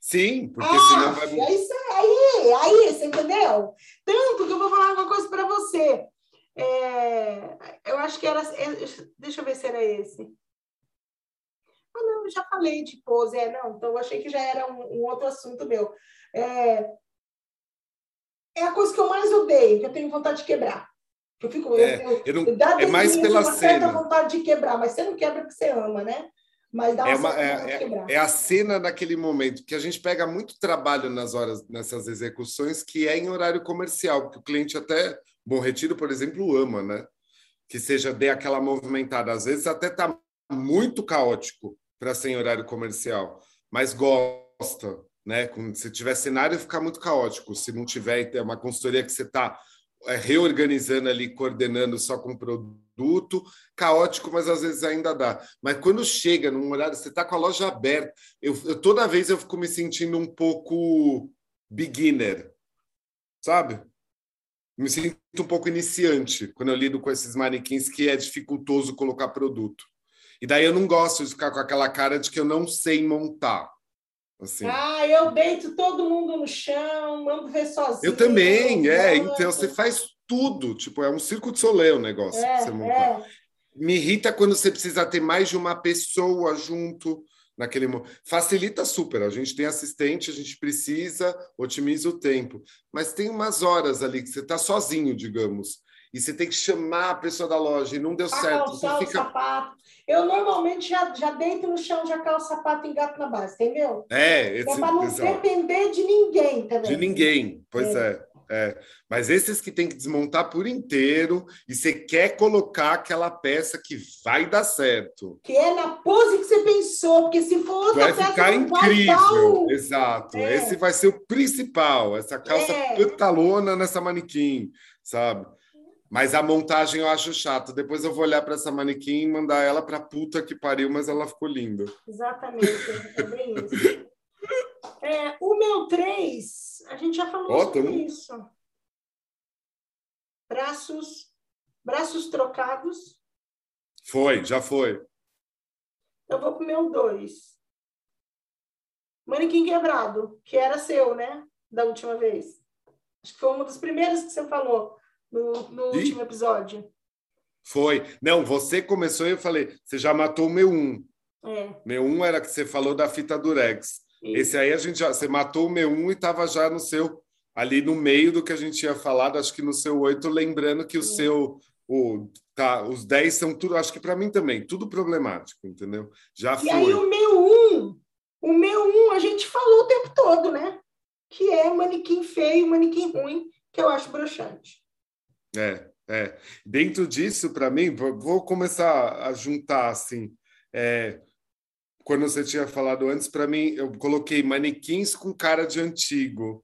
Sim, porque ah, senão vai. É isso aí, aí, você entendeu? Tanto que eu vou falar uma coisa para você. É, eu acho que era. É, deixa eu ver se era esse. Ah, não, já falei de pose, é, não, então eu achei que já era um, um outro assunto meu. É, é a coisa que eu mais odeio, que eu tenho vontade de quebrar. Eu fico, é, eu, eu, eu não, é mais pela uma cena. vontade de quebrar, mas você não quebra porque você ama, né? Mas dá é, uma, é, é, é, a cena naquele momento, que a gente pega muito trabalho nas horas, nessas execuções, que é em horário comercial, porque o cliente até, Bom Retiro, por exemplo, ama, né? Que seja dê aquela movimentada. Às vezes até tá muito caótico para ser em horário comercial, mas gosta, né? Se tiver cenário, fica muito caótico. Se não tiver, é uma consultoria que você está é, reorganizando ali, coordenando só com produto, caótico, mas às vezes ainda dá. Mas quando chega num horário, você está com a loja aberta, eu, eu, toda vez eu fico me sentindo um pouco beginner, sabe? Me sinto um pouco iniciante quando eu lido com esses manequins que é dificultoso colocar produto. E daí eu não gosto de ficar com aquela cara de que eu não sei montar. Assim. Ah, eu deito todo mundo no chão, mando ver sozinho. Eu também, é. Então você faz tudo. Tipo, é um circo de soleil o negócio é, você montar. É. Me irrita quando você precisa ter mais de uma pessoa junto naquele facilita super. A gente tem assistente, a gente precisa, otimiza o tempo. Mas tem umas horas ali que você está sozinho, digamos e você tem que chamar a pessoa da loja e não deu pra certo. Calçar fica... o sapato. Eu normalmente já, já deito no chão, já calço o sapato e engato na base, entendeu? É, esse, é para não exato. depender de ninguém também. De ninguém, pois é. é. É, mas esses que tem que desmontar por inteiro e você quer colocar aquela peça que vai dar certo. Que é na pose que você pensou, porque se for outra vai peça, ficar incrível. Exato. É. Esse vai ser o principal, essa calça é. pantalona nessa manequim, sabe? Mas a montagem eu acho chato. Depois eu vou olhar para essa manequim e mandar ela para puta que pariu, mas ela ficou linda. Exatamente, é bem isso. É, o meu 3, a gente já falou Ótimo. sobre isso. Braços, braços trocados. Foi, já foi. Eu vou para o meu 2. Manequim quebrado, que era seu, né? Da última vez. Acho que foi uma das primeiras que você falou no, no último episódio. Foi. Não, você começou e eu falei, você já matou o meu um. É. Meu um era que você falou da fita durex. Esse aí a gente já, você matou o meu um e estava já no seu ali no meio do que a gente tinha falado, acho que no seu oito, lembrando que o seu o tá, os dez são tudo, acho que para mim também, tudo problemático, entendeu? Já e foi. E aí o meu um, o meu um a gente falou o tempo todo, né? Que é manequim feio, manequim ruim, que eu acho broxante. É, é. Dentro disso, para mim, vou começar a juntar assim. É, quando você tinha falado antes, para mim, eu coloquei manequins com cara de antigo,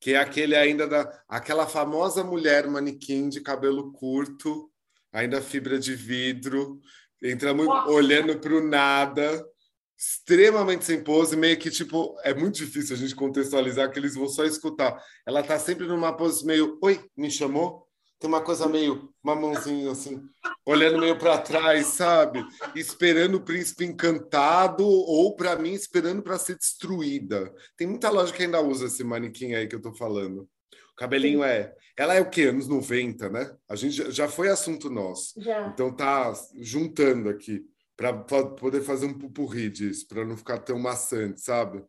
que é aquele ainda da aquela famosa mulher manequim de cabelo curto, ainda fibra de vidro, entramos olhando para o nada, extremamente sem pose, meio que tipo, é muito difícil a gente contextualizar que eles vão só escutar. Ela tá sempre numa pose meio, oi, me chamou? Tem uma coisa meio, uma mãozinha assim, olhando meio para trás, sabe? Esperando o príncipe encantado, ou para mim, esperando para ser destruída. Tem muita loja que ainda usa esse manequim aí que eu tô falando. O cabelinho é. Ela é o quê? Anos 90, né? A gente já foi assunto nosso. Já. Então tá juntando aqui para poder fazer um pupurri disso, para não ficar tão maçante, sabe?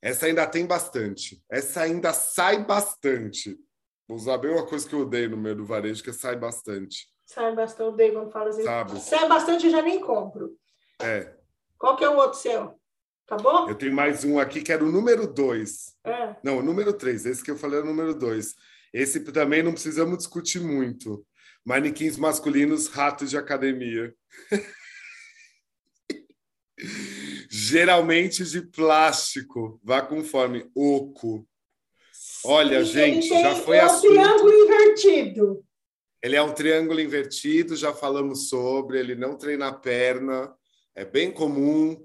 Essa ainda tem bastante. Essa ainda sai bastante Vou usar bem uma coisa que eu odeio no meio do varejo, que é sai bastante. Sai bastante, odeio quando fala assim. Sabe? Sai bastante, eu já nem compro. É. Qual que é o outro seu? Acabou? Eu tenho mais um aqui que era o número dois. É. Não, o número três. Esse que eu falei é o número dois. Esse também não precisamos discutir muito. Manequins masculinos, ratos de academia. Geralmente de plástico. Vá conforme. Oco. Olha, E gente, tem já foi é um assunto. triângulo invertido. Ele é um triângulo invertido, já falamos sobre. Ele não treina a perna, é bem comum.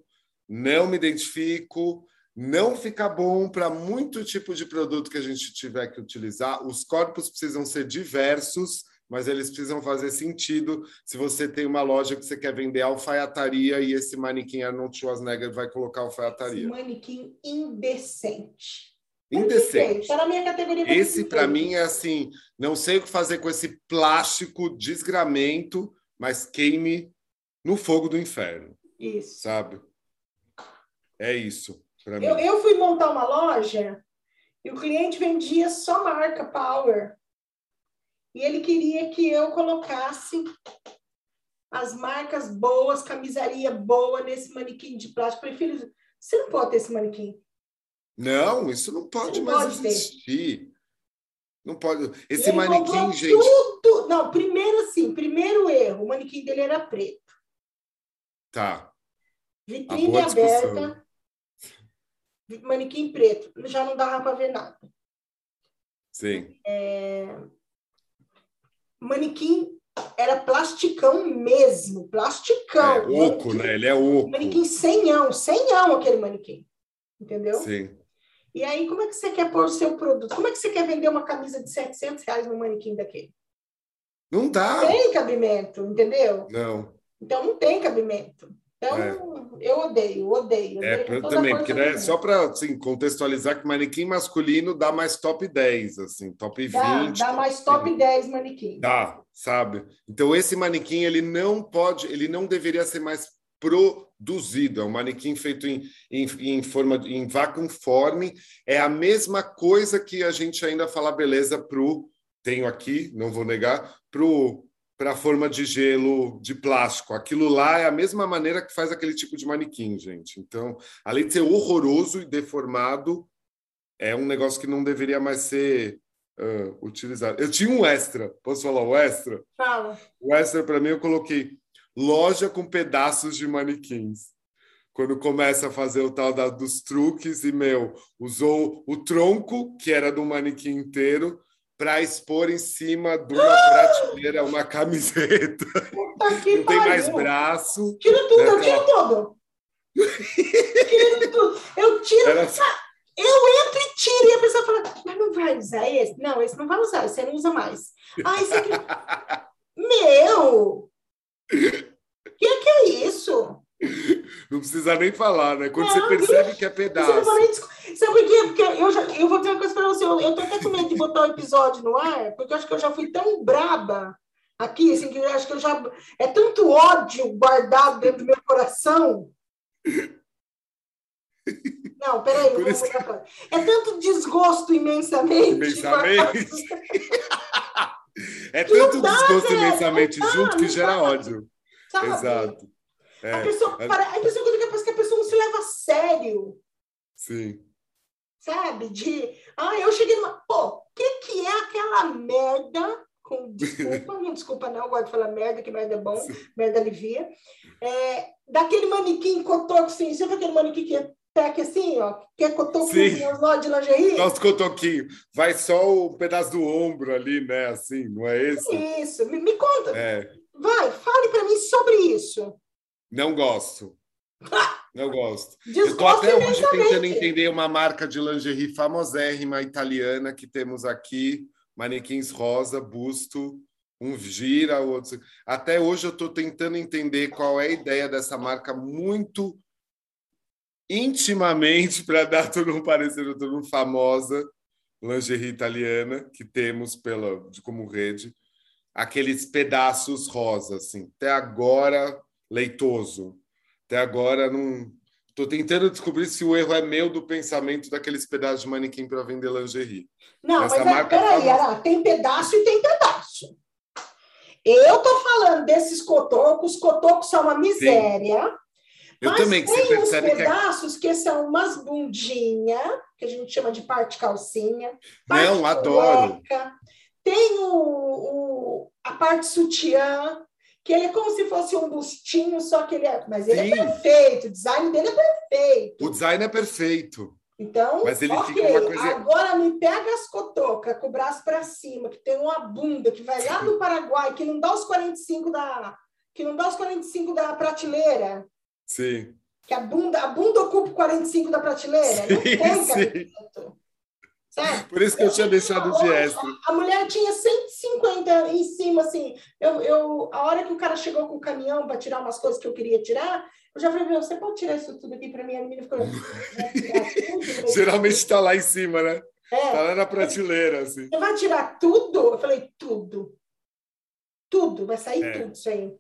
Não me identifico. Não fica bom para muito tipo de produto que a gente tiver que utilizar. Os corpos precisam ser diversos, mas eles precisam fazer sentido. Se você tem uma loja que você quer vender alfaiataria e esse manequim Arnold Schwarzenegger vai colocar Esse alfaiataria. manequim indecente. Indecente. Na minha categoria. Esse, para mim, é assim: não sei o que fazer com esse plástico desgramento, mas queime no fogo do inferno, Isso. sabe? É isso, para mim. Eu, eu fui montar uma loja e o cliente vendia só marca Power. E ele queria que eu colocasse as marcas boas, camisaria boa nesse manequim de plástico. Eu falei, filho, você não pode ter esse manequim. Não, isso não pode Não mais pode ter. existir. Não pode. Esse manequim, gente. Tudo. Não, primeiro assim, primeiro erro, o manequim dele era preto. Tá. Vitrine aberta, manequim preto. Já não dava para ver nada. Sim. manequim era plasticão mesmo, plasticão. É, oco, Manequim- né? Ele é oco. Manequim senhão, senhão aquele manequim. Entendeu? Sim. E aí, como é que você quer pôr o seu produto? Como é que você quer vender uma camisa de 700 reais no manequim daquele? Não dá. Tem cabimento, entendeu? Não. Então, não tem cabimento. Então, eu odeio, odeio. É, odeio eu também, porque né, só para assim, contextualizar que manequim masculino dá mais top 10, assim, top 20. Dá, dá mais top 10 manequim. Dá, sabe? Então esse manequim ele não pode, ele não deveria ser mais produzido. É um manequim feito em, em, em forma em vacuum form. É a mesma coisa que a gente ainda fala beleza pro tenho aqui, não vou negar, pro para a forma de gelo de plástico. Aquilo lá é a mesma maneira que faz aquele tipo de manequim, gente. Então, além de ser horroroso e deformado, é um negócio que não deveria mais ser ah, utilizado. Eu tinha um extra, posso falar o extra? Fala. O extra para mim eu coloquei loja com pedaços de manequins. Quando começa a fazer o tal da, dos truques e meu, usou o tronco que era do manequim inteiro para expor em cima de uma prateleira uma camiseta. Puta que Não tem mais braço. Tira tudo, eu Né, tiro tudo. tiro tudo. Eu tiro, Era eu entro e tiro. E a pessoa fala, mas não vai usar esse? Não, esse não vai usar, você não usa mais. Ah, esse aqui. Meu! Que que é isso? Não precisa nem falar, né? Quando Não, você percebe que é Você não pedaço. nem Sabe por quê? Porque eu, já, eu vou dizer uma coisa pra você. Eu, eu tô até com medo de botar o episódio no ar, porque eu acho que eu já fui tão braba aqui, assim, que eu acho que eu já. É tanto ódio guardado dentro do meu coração. Não, peraí, eu vou pra- É tanto desgosto imensamente. Imensamente. É tanto dá, desgosto velho, imensamente dá, junto que gera dá. ódio. Sabe? Exato. É, A pessoa, é- para, a pessoa que parece que a pessoa não se leva a sério. sim. sabe? De, ah, eu cheguei numa, pô, o que que é aquela merda, com desculpa, não desculpa não, eu gosto de falar merda, que merda é bom, merda alivia, é, daquele manequim cotoco, assim, sabe aquele manequim que é tec assim, ó, que cotoco Sim. com os nó de lingerie? Nosso cotoquinho. Vai só o pedaço do ombro ali, né? Assim, não é esse? Isso, me, me conta, É, vai, fale para mim sobre isso. não gosto. Não gosto. Eu tô Desgosto até hoje tentando entender uma marca de lingerie famosérrima italiana que temos aqui, manequins rosa, busto, um gira, o outro. Até hoje eu estou tentando entender qual é a ideia dessa marca muito intimamente para dar todo um parecer todo um famosa lingerie italiana que temos pela de como rede, aqueles pedaços rosa assim. Até agora leitoso. Até agora não Tô tentando descobrir se o erro é meu do pensamento daqueles pedaços de manequim para vender lingerie. Não, Essa mas é, peraí, tava... tem pedaço e tem pedaço. Eu tô falando desses cotocos, cotocos são uma miséria. Sim. Eu mas também, tem uns pedaços que... que... são umas bundinhas, que a gente chama de parte calcinha. Parte Não, adoro. Tem o, o, a parte sutiã, que ele é como se fosse um bustinho, só que ele é. Mas ele é Sim. é perfeito, o design dele é perfeito. O design é perfeito. Então, Mas ele okay, fica uma coisa... agora me pega as cotocas com o braço para cima, que tem uma bunda que vai lá do Paraguai, que não dá os 45 da que não dá os 45 da prateleira. Sim. Que a bunda, a bunda ocupa 45 da prateleira. Sim, não tem cabimento. Por isso que eu tinha deixado de extra. A mulher tinha 150 em cima, assim. Eu, eu, a hora que o cara chegou com o caminhão para tirar umas coisas que eu queria tirar, eu já falei, meu, você pode tirar isso tudo aqui para mim? A menina ficou. Geralmente está lá em cima, né? É. Tá lá na prateleira, assim. Você vai tirar tudo? Eu falei, tudo. Tudo, vai sair é. tudo isso aí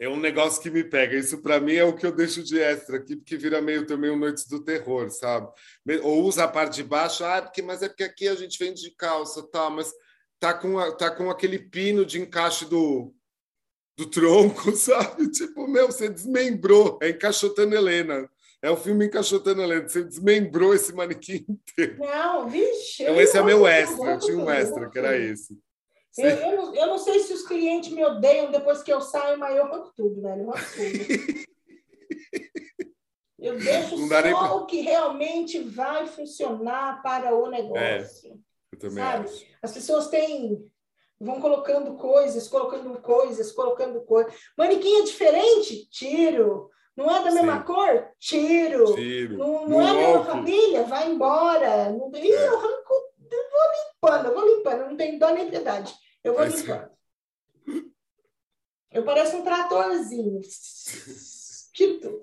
é um negócio que me pega. Isso para mim é o que eu deixo de extra aqui, porque vira meio também um Noites do Terror, sabe? Ou usa a parte de baixo, ah, porque, mas é porque aqui a gente vende de calça, tá? Mas tá com, a, tá com aquele pino de encaixe do, do tronco, sabe? Tipo, meu, você desmembrou, é encaixotando Helena. É o filme Encaixotando Helena. Você desmembrou esse manequim inteiro. Não, vixe. Então, esse é meu extra. Eu tinha um extra, que era esse. Eu, eu, não, eu, não, sei se os clientes me odeiam depois que eu saio, mas eu ranco tudo, velho. Eu tudo. eu deixo só pra... o que realmente vai funcionar para o negócio. É, eu também sabe? acho. As pessoas têm vão colocando coisas, colocando coisas, colocando coisas. Manequim é diferente? Tiro. Não é da mesma Sim. cor? Tiro. Tiro. Não, não é da mesma família? Vai embora. Não... É. Eu arranco vou limpando, eu vou limpando, não tenho dó nem piedade. Eu vou limpando. Eu pareço um tratorzinho. Tiro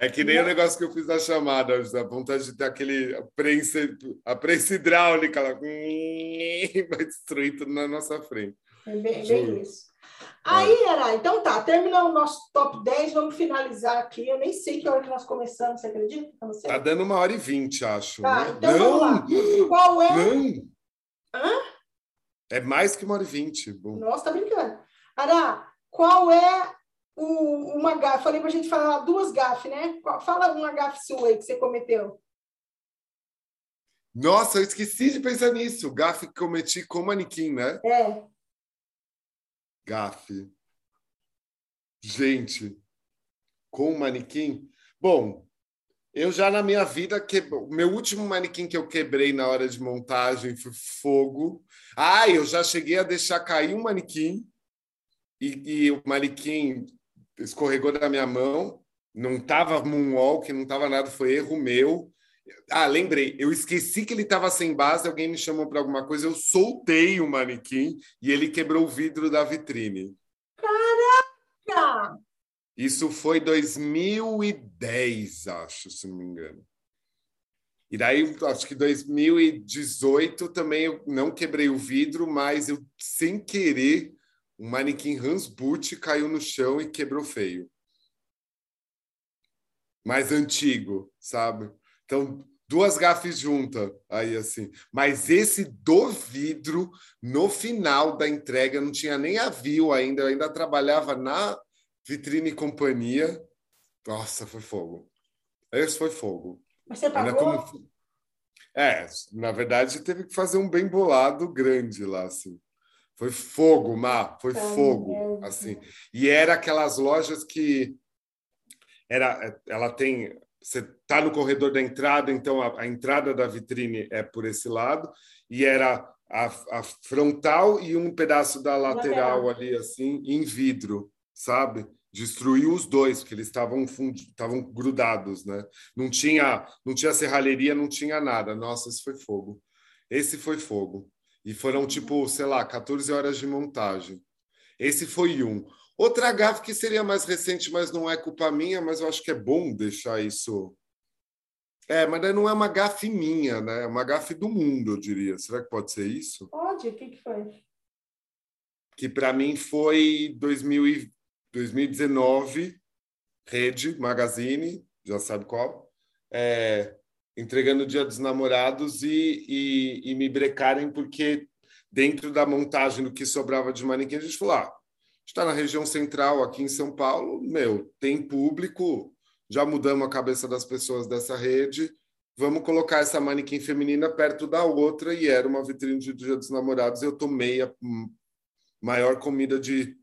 É que nem o negócio que eu fiz na chamada, a vontade de ter aquele a prensa, a prensa hidráulica lá, vai destruir tudo na nossa frente. É bem, bem isso. Aí, Ara, então tá, terminou o nosso top 10, vamos finalizar aqui. Eu nem sei que hora que nós começamos, você acredita? Tá dando uma hora e vinte, acho. Tá, né? então não, vamos lá. Qual é? Não. Hã? É mais que uma hora e vinte. Bom. Nossa, tá brincando. Ara, qual é o, uma gafe? Falei pra gente falar duas gafes, né? Fala uma gafe sua aí que você cometeu. Nossa, eu esqueci de pensar nisso. Gafe que cometi com manequim, né? É. Gafe. Gente, com o manequim. Bom, eu já na minha vida, que... o meu último manequim que eu quebrei na hora de montagem foi fogo. Ah, eu já cheguei a deixar cair um manequim e, e o manequim escorregou da minha mão. Não estava moonwalk, não estava nada, foi erro meu. Ah, lembrei, eu esqueci que ele estava sem base, alguém me chamou para alguma coisa, eu soltei o manequim e ele quebrou o vidro da vitrine. Caraca! Isso foi 2010, acho, se não me engano. E daí, acho que 2018 também eu não quebrei o vidro, mas eu, sem querer, um manequim Hans Butt caiu no chão e quebrou feio. Mais antigo, sabe? Então, duas gafes juntas, aí assim. Mas esse do vidro, no final da entrega, não tinha nem avião ainda, eu ainda trabalhava na vitrine companhia. Nossa, foi fogo. Esse foi fogo. Mas você pagou? Como... É, na verdade, teve que fazer um bem bolado grande lá, assim. Foi fogo, Má, foi fogo, assim. E era aquelas lojas que era, ela tem você está no corredor da entrada, então a, a, entrada da vitrine é por esse lado, e era a, a frontal e um pedaço da lateral, lateral ali, assim, em vidro, sabe? Destruiu os dois, porque eles estavam estavam grudados, né? Não tinha, não tinha serralheria, não tinha nada. Nossa, esse foi fogo. Esse foi fogo. E foram, tipo, sei lá, 14 horas de montagem. Esse foi um. Outra gafe que seria mais recente, mas não é culpa minha, mas eu acho que é bom deixar isso. É, mas não é uma gafe minha, né? É uma gafe do mundo, eu diria. Será que pode ser isso? Pode. O que, que foi? Que para mim foi 2000 e... 2019, Rede, Magazine, já sabe qual. é, entregando o Dia dos Namorados e, e, e, me brecarem porque dentro da montagem do que sobrava de manequim, a gente falou, ah, está na região central aqui em São Paulo, meu, tem público, já mudamos a cabeça das pessoas dessa rede, vamos colocar essa manequim feminina perto da outra e era uma vitrine de Dia dos Namorados. Eu tomei a maior comida de,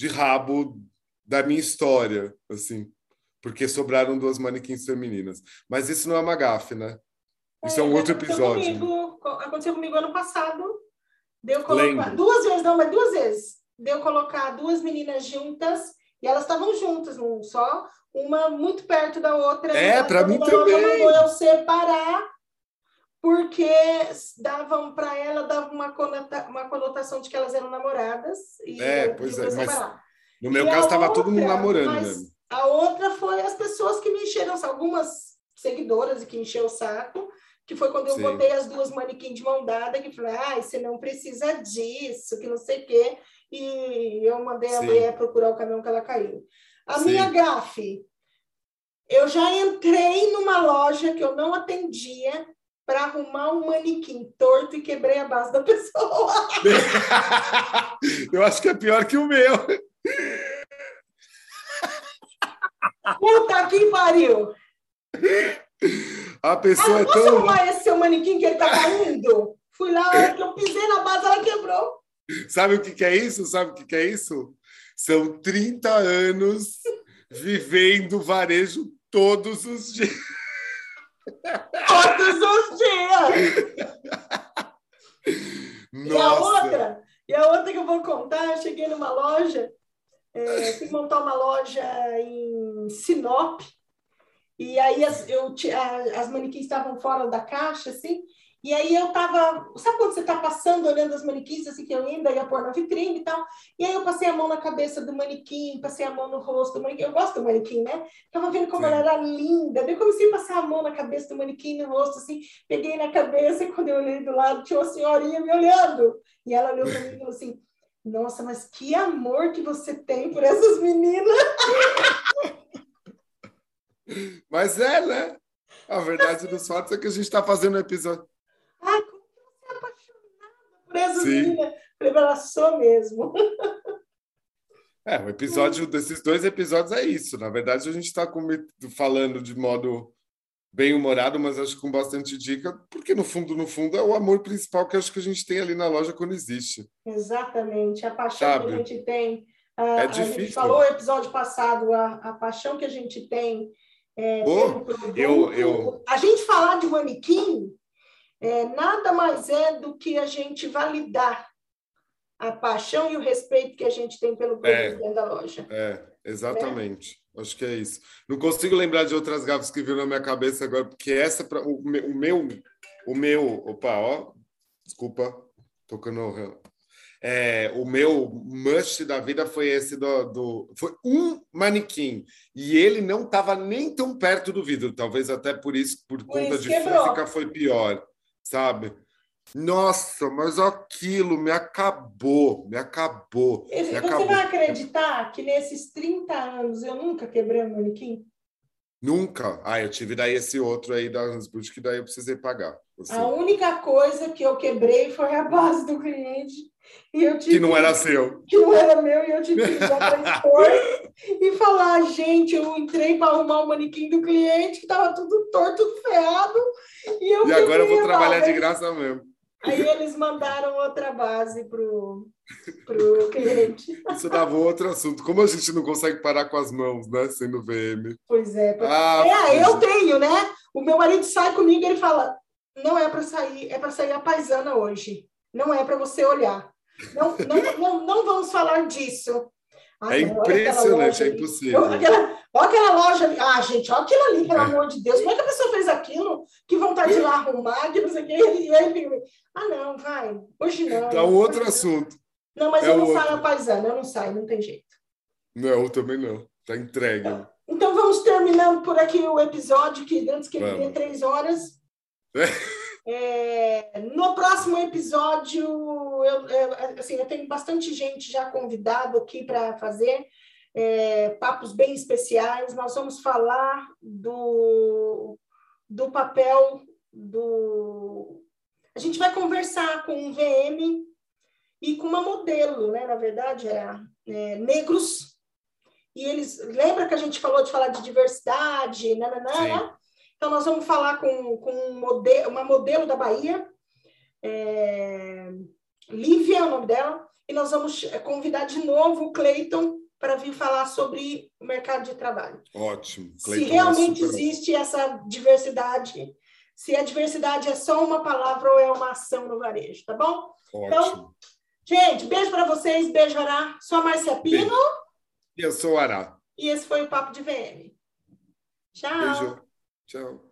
de rabo da minha história, assim, porque sobraram duas manequins femininas. Mas isso não é uma gafe, né? Isso é, é um outro episódio. Comigo, aconteceu comigo ano passado. Deu colocar duas vezes, não, mas duas vezes. Deu colocar duas meninas juntas e elas estavam juntas, não só uma muito perto da outra. É, para mim também. Mandou eu separar porque davam para ela dava uma, conota, uma conotação de que elas eram namoradas. E é, pois é, mas no meu e caso estava todo mundo namorando mesmo. A outra foi as pessoas que me encheram, algumas seguidoras e que encheu o saco, que foi quando eu Sim. botei as duas manequins de mão dada, que falei, ah, você não precisa disso, que não sei o quê. E eu mandei Sim. a mulher procurar o caminhão que ela caiu. A Sim. minha gafe, eu já entrei numa loja que eu não atendia para arrumar um manequim torto e quebrei a base da pessoa. eu acho que é pior que o meu. Puta que pariu! A pessoa ah, é tão... arrumar esse seu manequim que ele tá caindo? Fui lá, a hora que eu pisei na base, ela quebrou. Sabe o que, que é isso? Sabe o que, que é isso? São 30 anos vivendo varejo todos os dias. Todos os dias! Nossa. E a outra, e a outra que eu vou contar, eu cheguei numa loja, é, fui montar uma loja em Sinop, e aí as, eu, as manequins estavam fora da caixa, assim, e aí eu tava, sabe quando você tá passando, olhando as manequins, assim, que eu ainda ia pôr na vitrine e tal, e aí eu passei a mão na cabeça do manequim, passei a mão no rosto do manequim, eu gosto do manequim, né? Tava vendo como Sim. ela era linda, daí eu comecei a passar a mão na cabeça do manequim, no rosto, assim, peguei na cabeça, e quando eu olhei do lado, tinha uma senhorinha me olhando, e ela olhou para mim e falou assim, nossa, mas que amor que você tem por essas meninas! Mas é, né? A verdade dos fatos é que a gente está fazendo um episódio. Ai, como você é apaixonada por essa menina. Ela sou mesmo. É, o episódio desses dois episódios é isso. Na verdade, a gente está falando de modo bem humorado, mas acho que com bastante dica, porque no fundo, no fundo, é o amor principal que acho que a gente tem ali na loja quando existe. Exatamente, a paixão Sabe? que a gente tem. A, é difícil. A gente falou no episódio passado, a, a paixão que a gente tem. É, oh, eu, eu... A gente falar de manequim é, nada mais é do que a gente validar a paixão e o respeito que a gente tem pelo produto é, dentro da loja. É, exatamente. Né? Acho que é isso. Não consigo lembrar de outras gafas que viram na minha cabeça agora, porque essa, pra, o, o meu, o meu, opa, ó, desculpa, tocando é, o meu must da vida foi esse do, do, foi um manequim e ele não estava nem tão perto do vidro talvez até por isso por, por conta de quebrou. física foi pior sabe? Nossa, mas aquilo me acabou, me acabou. Me Você acabou. vai acreditar que nesses 30 anos eu nunca quebrei um manequim? Nunca. Ah, eu tive daí esse outro aí da Hansbut que daí eu precisei pagar. Assim. A única coisa que eu quebrei foi a base do cliente. E eu tive, que não era seu. Que não era meu, e eu tive que para expor e falar, gente, eu entrei para arrumar o manequim do cliente, que estava tudo torto, tudo ferrado. E, eu e agora eu vou trabalhar de graça mesmo. Aí eles mandaram outra base pro, pro cliente. Isso dava outro assunto. Como a gente não consegue parar com as mãos, né? Sendo VM. Pois é. Ah, é, eu tenho, né? O meu marido sai comigo e ele fala: não é para sair, é para sair a paisana hoje. Não é para você olhar. Não, não, não, não vamos falar disso. É impressionante, é impossível. Olha aquela, olha aquela loja ali. Ah, gente, olha aquilo ali, pelo é. amor de Deus. Como é que a pessoa fez aquilo? Que vontade de ir lá arrumar, que não sei o quê. E ah, não, vai. Hoje não. Dá um outro assunto. Não, mas é eu não outro. saio paisana, eu não saio, não tem jeito. Não, eu também não. Tá entregue. Então, então vamos terminando por aqui o episódio, que antes que ele tenha três horas. É. É, no próximo episódio, eu, eu, assim, eu tenho bastante gente já convidado aqui para fazer é, papos bem especiais. Nós vamos falar do do papel do. A gente vai conversar com um VM e com uma modelo, né? Na verdade, era é, negros. E eles. Lembra que a gente falou de falar de diversidade, nananã, né? Então, nós vamos falar com, com um modelo, uma modelo da Bahia, é, Lívia é o nome dela, e nós vamos convidar de novo o Cleiton para vir falar sobre o mercado de trabalho. Ótimo. Clayton se realmente é existe essa diversidade, se a diversidade é só uma palavra ou é uma ação no varejo, tá bom? Ótimo. Então, gente, beijo para vocês, beijo, Ará. Sou a Marcia Pino. Eu sou o Ará. E esse foi o Papo de VM. Tchau. Beijo. Tchau.